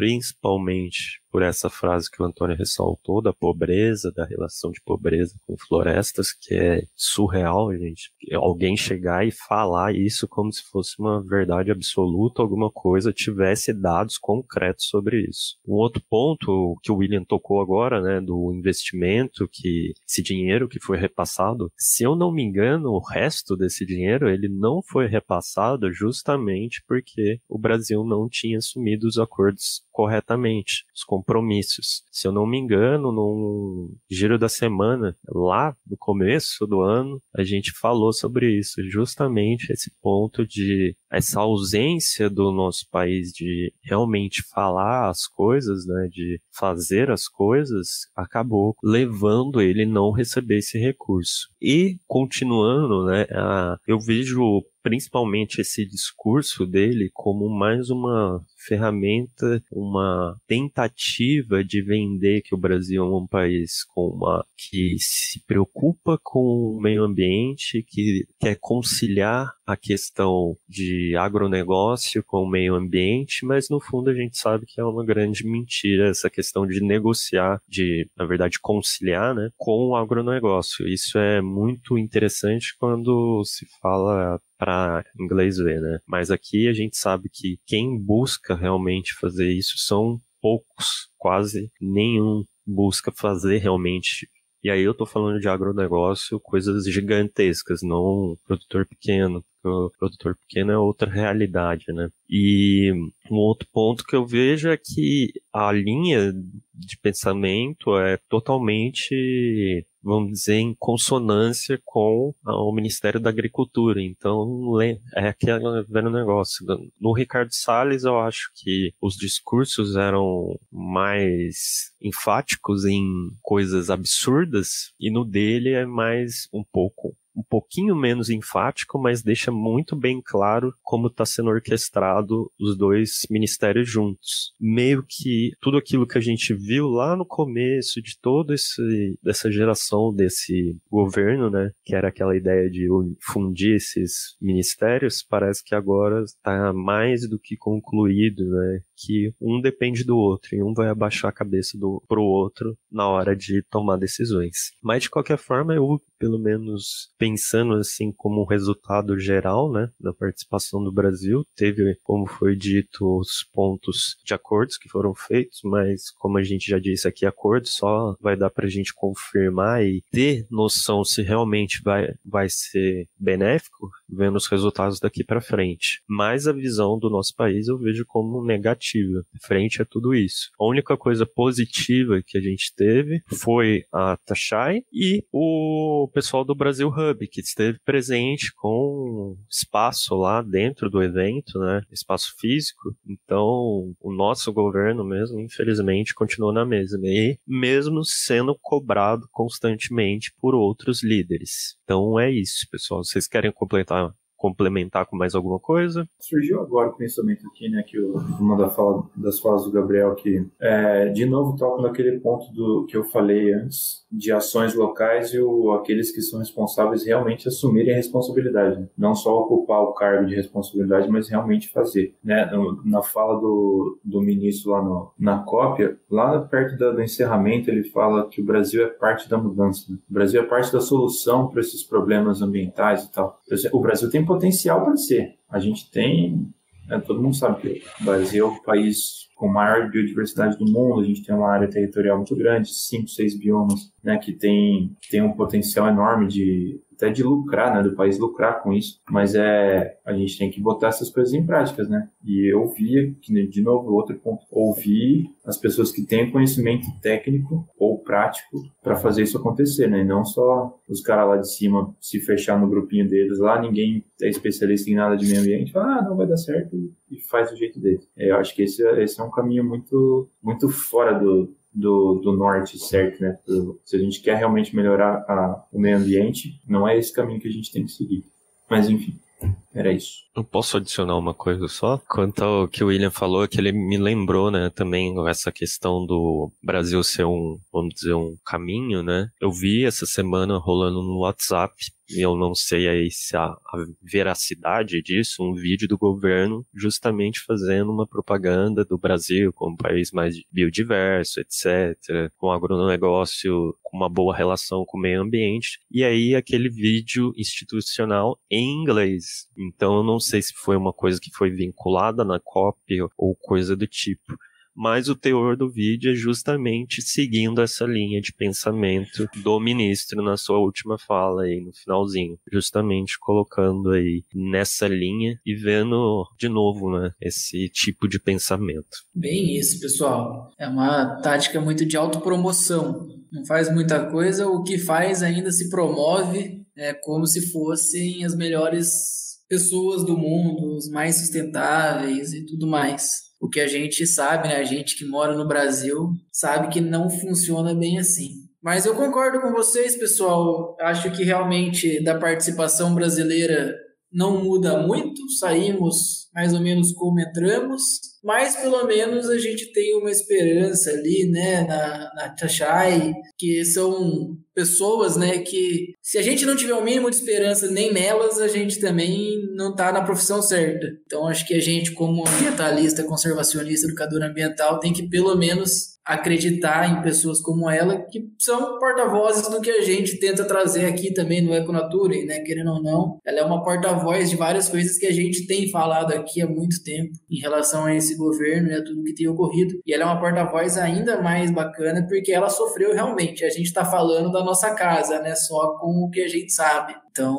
principalmente por essa frase que o Antônio ressaltou da pobreza, da relação de pobreza com florestas, que é surreal, gente. Alguém chegar e falar isso como se fosse uma verdade absoluta, alguma coisa, tivesse dados concretos sobre isso. Um outro ponto que o William tocou agora, né, do investimento, que esse dinheiro que foi repassado, se eu não me engano, o resto desse dinheiro ele não foi repassado justamente porque o Brasil não tinha assumido os acordos corretamente, os compromissos. Se eu não me engano, no giro da semana, lá no começo do ano, a gente falou sobre isso, justamente esse ponto de essa ausência do nosso país de realmente falar as coisas, né, de fazer as coisas, acabou levando ele não receber esse recurso. E continuando, né, a, eu vejo principalmente esse discurso dele como mais uma ferramenta, uma tentativa de vender que o Brasil é um país com uma que se preocupa com o meio ambiente, que quer conciliar a questão de agronegócio com o meio ambiente, mas no fundo a gente sabe que é uma grande mentira essa questão de negociar, de, na verdade, conciliar, né, com o agronegócio. Isso é muito interessante quando se fala para inglês ver, né? Mas aqui a gente sabe que quem busca realmente fazer isso são poucos, quase nenhum busca fazer realmente e aí eu tô falando de agronegócio, coisas gigantescas, não produtor pequeno. O produtor pequeno é outra realidade, né? E um outro ponto que eu vejo é que a linha de pensamento é totalmente vamos dizer, em consonância com o Ministério da Agricultura. Então, é aquele negócio. No Ricardo Salles, eu acho que os discursos eram mais enfáticos em coisas absurdas, e no dele é mais um pouco um pouquinho menos enfático, mas deixa muito bem claro como está sendo orquestrado os dois ministérios juntos. Meio que tudo aquilo que a gente viu lá no começo de toda essa geração desse governo, né, que era aquela ideia de fundir esses ministérios, parece que agora está mais do que concluído, né, que um depende do outro e um vai abaixar a cabeça do pro outro na hora de tomar decisões. Mas de qualquer forma, eu pelo menos pensando assim como resultado geral, né, da participação do Brasil, teve, como foi dito, os pontos de acordos que foram feitos, mas como a gente já disse aqui, acordo só vai dar para a gente confirmar e ter noção se realmente vai, vai ser benéfico, vendo os resultados daqui para frente. Mas a visão do nosso país eu vejo como negativa frente a tudo isso. A única coisa positiva que a gente teve foi a Tachai e o pessoal do Brasil Hub, que esteve presente com espaço lá dentro do evento, né? Espaço físico. Então, o nosso governo mesmo, infelizmente, continua na mesma. E mesmo sendo cobrado constantemente por outros líderes. Então é isso, pessoal. Vocês querem completar complementar com mais alguma coisa?
Surgiu agora o pensamento aqui, né, que uma da fala, das falas do Gabriel, que é, de novo toco naquele ponto do que eu falei antes, de ações locais e o, aqueles que são responsáveis realmente assumirem a responsabilidade, né? não só ocupar o cargo de responsabilidade, mas realmente fazer. Né? Na fala do, do ministro lá no, na cópia, lá perto do, do encerramento, ele fala que o Brasil é parte da mudança. Né? O Brasil é parte da solução para esses problemas ambientais e tal. O Brasil tem potencial para ser. A gente tem, né, todo mundo sabe que o Brasil é o país com maior biodiversidade do mundo, a gente tem uma área territorial muito grande, 5, 6 biomas, né, que tem, tem um potencial enorme de até de lucrar, né, do país lucrar com isso, mas é a gente tem que botar essas coisas em práticas, né? E eu via que de novo outro ponto, ouvir as pessoas que têm conhecimento técnico ou prático para fazer isso acontecer, né? E não só os caras lá de cima se fechar no grupinho deles lá, ninguém é especialista em nada de meio ambiente, fala, ah, não vai dar certo e faz do jeito dele. É, eu acho que esse, é, esse é um caminho muito muito fora do do, do norte certo, né? Se a gente quer realmente melhorar a, o meio ambiente, não é esse caminho que a gente tem que seguir. Mas enfim, era isso.
Eu posso adicionar uma coisa só? Quanto ao que o William falou, que ele me lembrou, né, também essa questão do Brasil ser um, vamos dizer, um caminho, né? Eu vi essa semana rolando no WhatsApp eu não sei aí se a, a, veracidade disso, um vídeo do governo justamente fazendo uma propaganda do Brasil como país mais biodiverso, etc., com agronegócio com uma boa relação com o meio ambiente, e aí aquele vídeo institucional em inglês. Então eu não sei se foi uma coisa que foi vinculada na cópia ou coisa do tipo mas o teor do vídeo é justamente seguindo essa linha de pensamento do ministro na sua última fala aí no finalzinho, justamente colocando aí nessa linha e vendo de novo, né, esse tipo de pensamento.
Bem isso, pessoal. É uma tática muito de autopromoção. Não faz muita coisa, o que faz ainda se promove é como se fossem as melhores pessoas do mundo, os mais sustentáveis e tudo mais. O que a gente sabe, né? A gente que mora no Brasil sabe que não funciona bem assim. Mas eu concordo com vocês, pessoal. Acho que realmente da participação brasileira não muda muito, saímos mais ou menos como entramos, mas pelo menos a gente tem uma esperança ali, né, na, na Tachai, que são pessoas, né, que se a gente não tiver o mínimo de esperança nem nelas, a gente também não está na profissão certa. Então acho que a gente, como ambientalista, conservacionista, educador ambiental, tem que pelo menos acreditar em pessoas como ela, que são porta-vozes do que a gente tenta trazer aqui também no Econatura, né? Querendo ou não, ela é uma porta-voz de várias coisas que a gente tem falado aqui há muito tempo em relação a esse governo e a tudo que tem ocorrido. E ela é uma porta-voz ainda mais bacana porque ela sofreu realmente. A gente está falando da nossa casa, né? Só com o que a gente sabe. Então,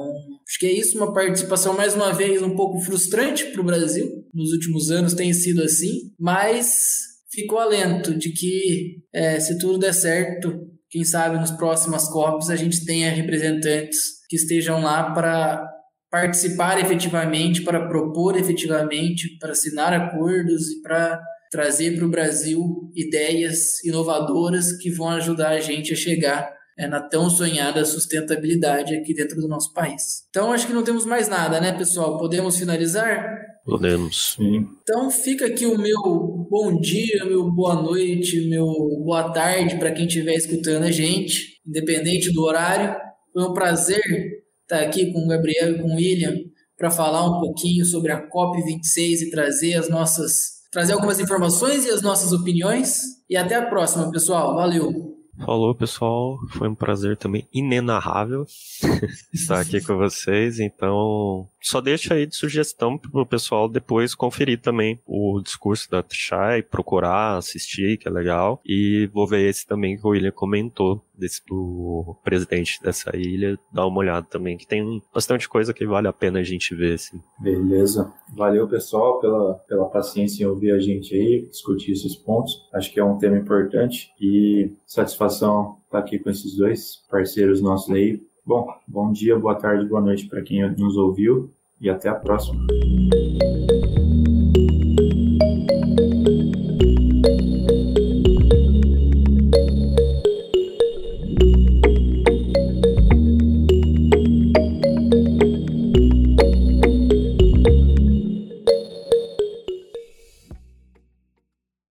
acho que é isso, uma participação mais uma vez um pouco frustrante para o Brasil. Nos últimos anos tem sido assim, mas ficou alento de que, é, se tudo der certo, quem sabe nos próximas COPs a gente tenha representantes que estejam lá para participar efetivamente, para propor efetivamente, para assinar acordos e para trazer para o Brasil ideias inovadoras que vão ajudar a gente a chegar é, na tão sonhada sustentabilidade aqui dentro do nosso país. Então, acho que não temos mais nada, né, pessoal? Podemos finalizar?
Podemos.
Sim.
Então fica aqui o meu bom dia, meu boa noite, meu boa tarde para quem estiver escutando a gente, independente do horário. Foi um prazer estar aqui com o Gabriel e com o William para falar um pouquinho sobre a COP26 e trazer as nossas trazer algumas informações e as nossas opiniões. E até a próxima, pessoal. Valeu.
Falou, pessoal. Foi um prazer também inenarrável (laughs) estar aqui com vocês. Então, só deixa aí de sugestão para o pessoal depois conferir também o discurso da Tchai, procurar, assistir, que é legal. E vou ver esse também que o William comentou, desse, do presidente dessa ilha. Dar uma olhada também, que tem bastante coisa que vale a pena a gente ver. Assim.
Beleza. Valeu, pessoal, pela, pela paciência em ouvir a gente aí, discutir esses pontos. Acho que é um tema importante e satisfação estar aqui com esses dois parceiros nossos aí. Bom, bom dia, boa tarde, boa noite para quem nos ouviu e até a próxima.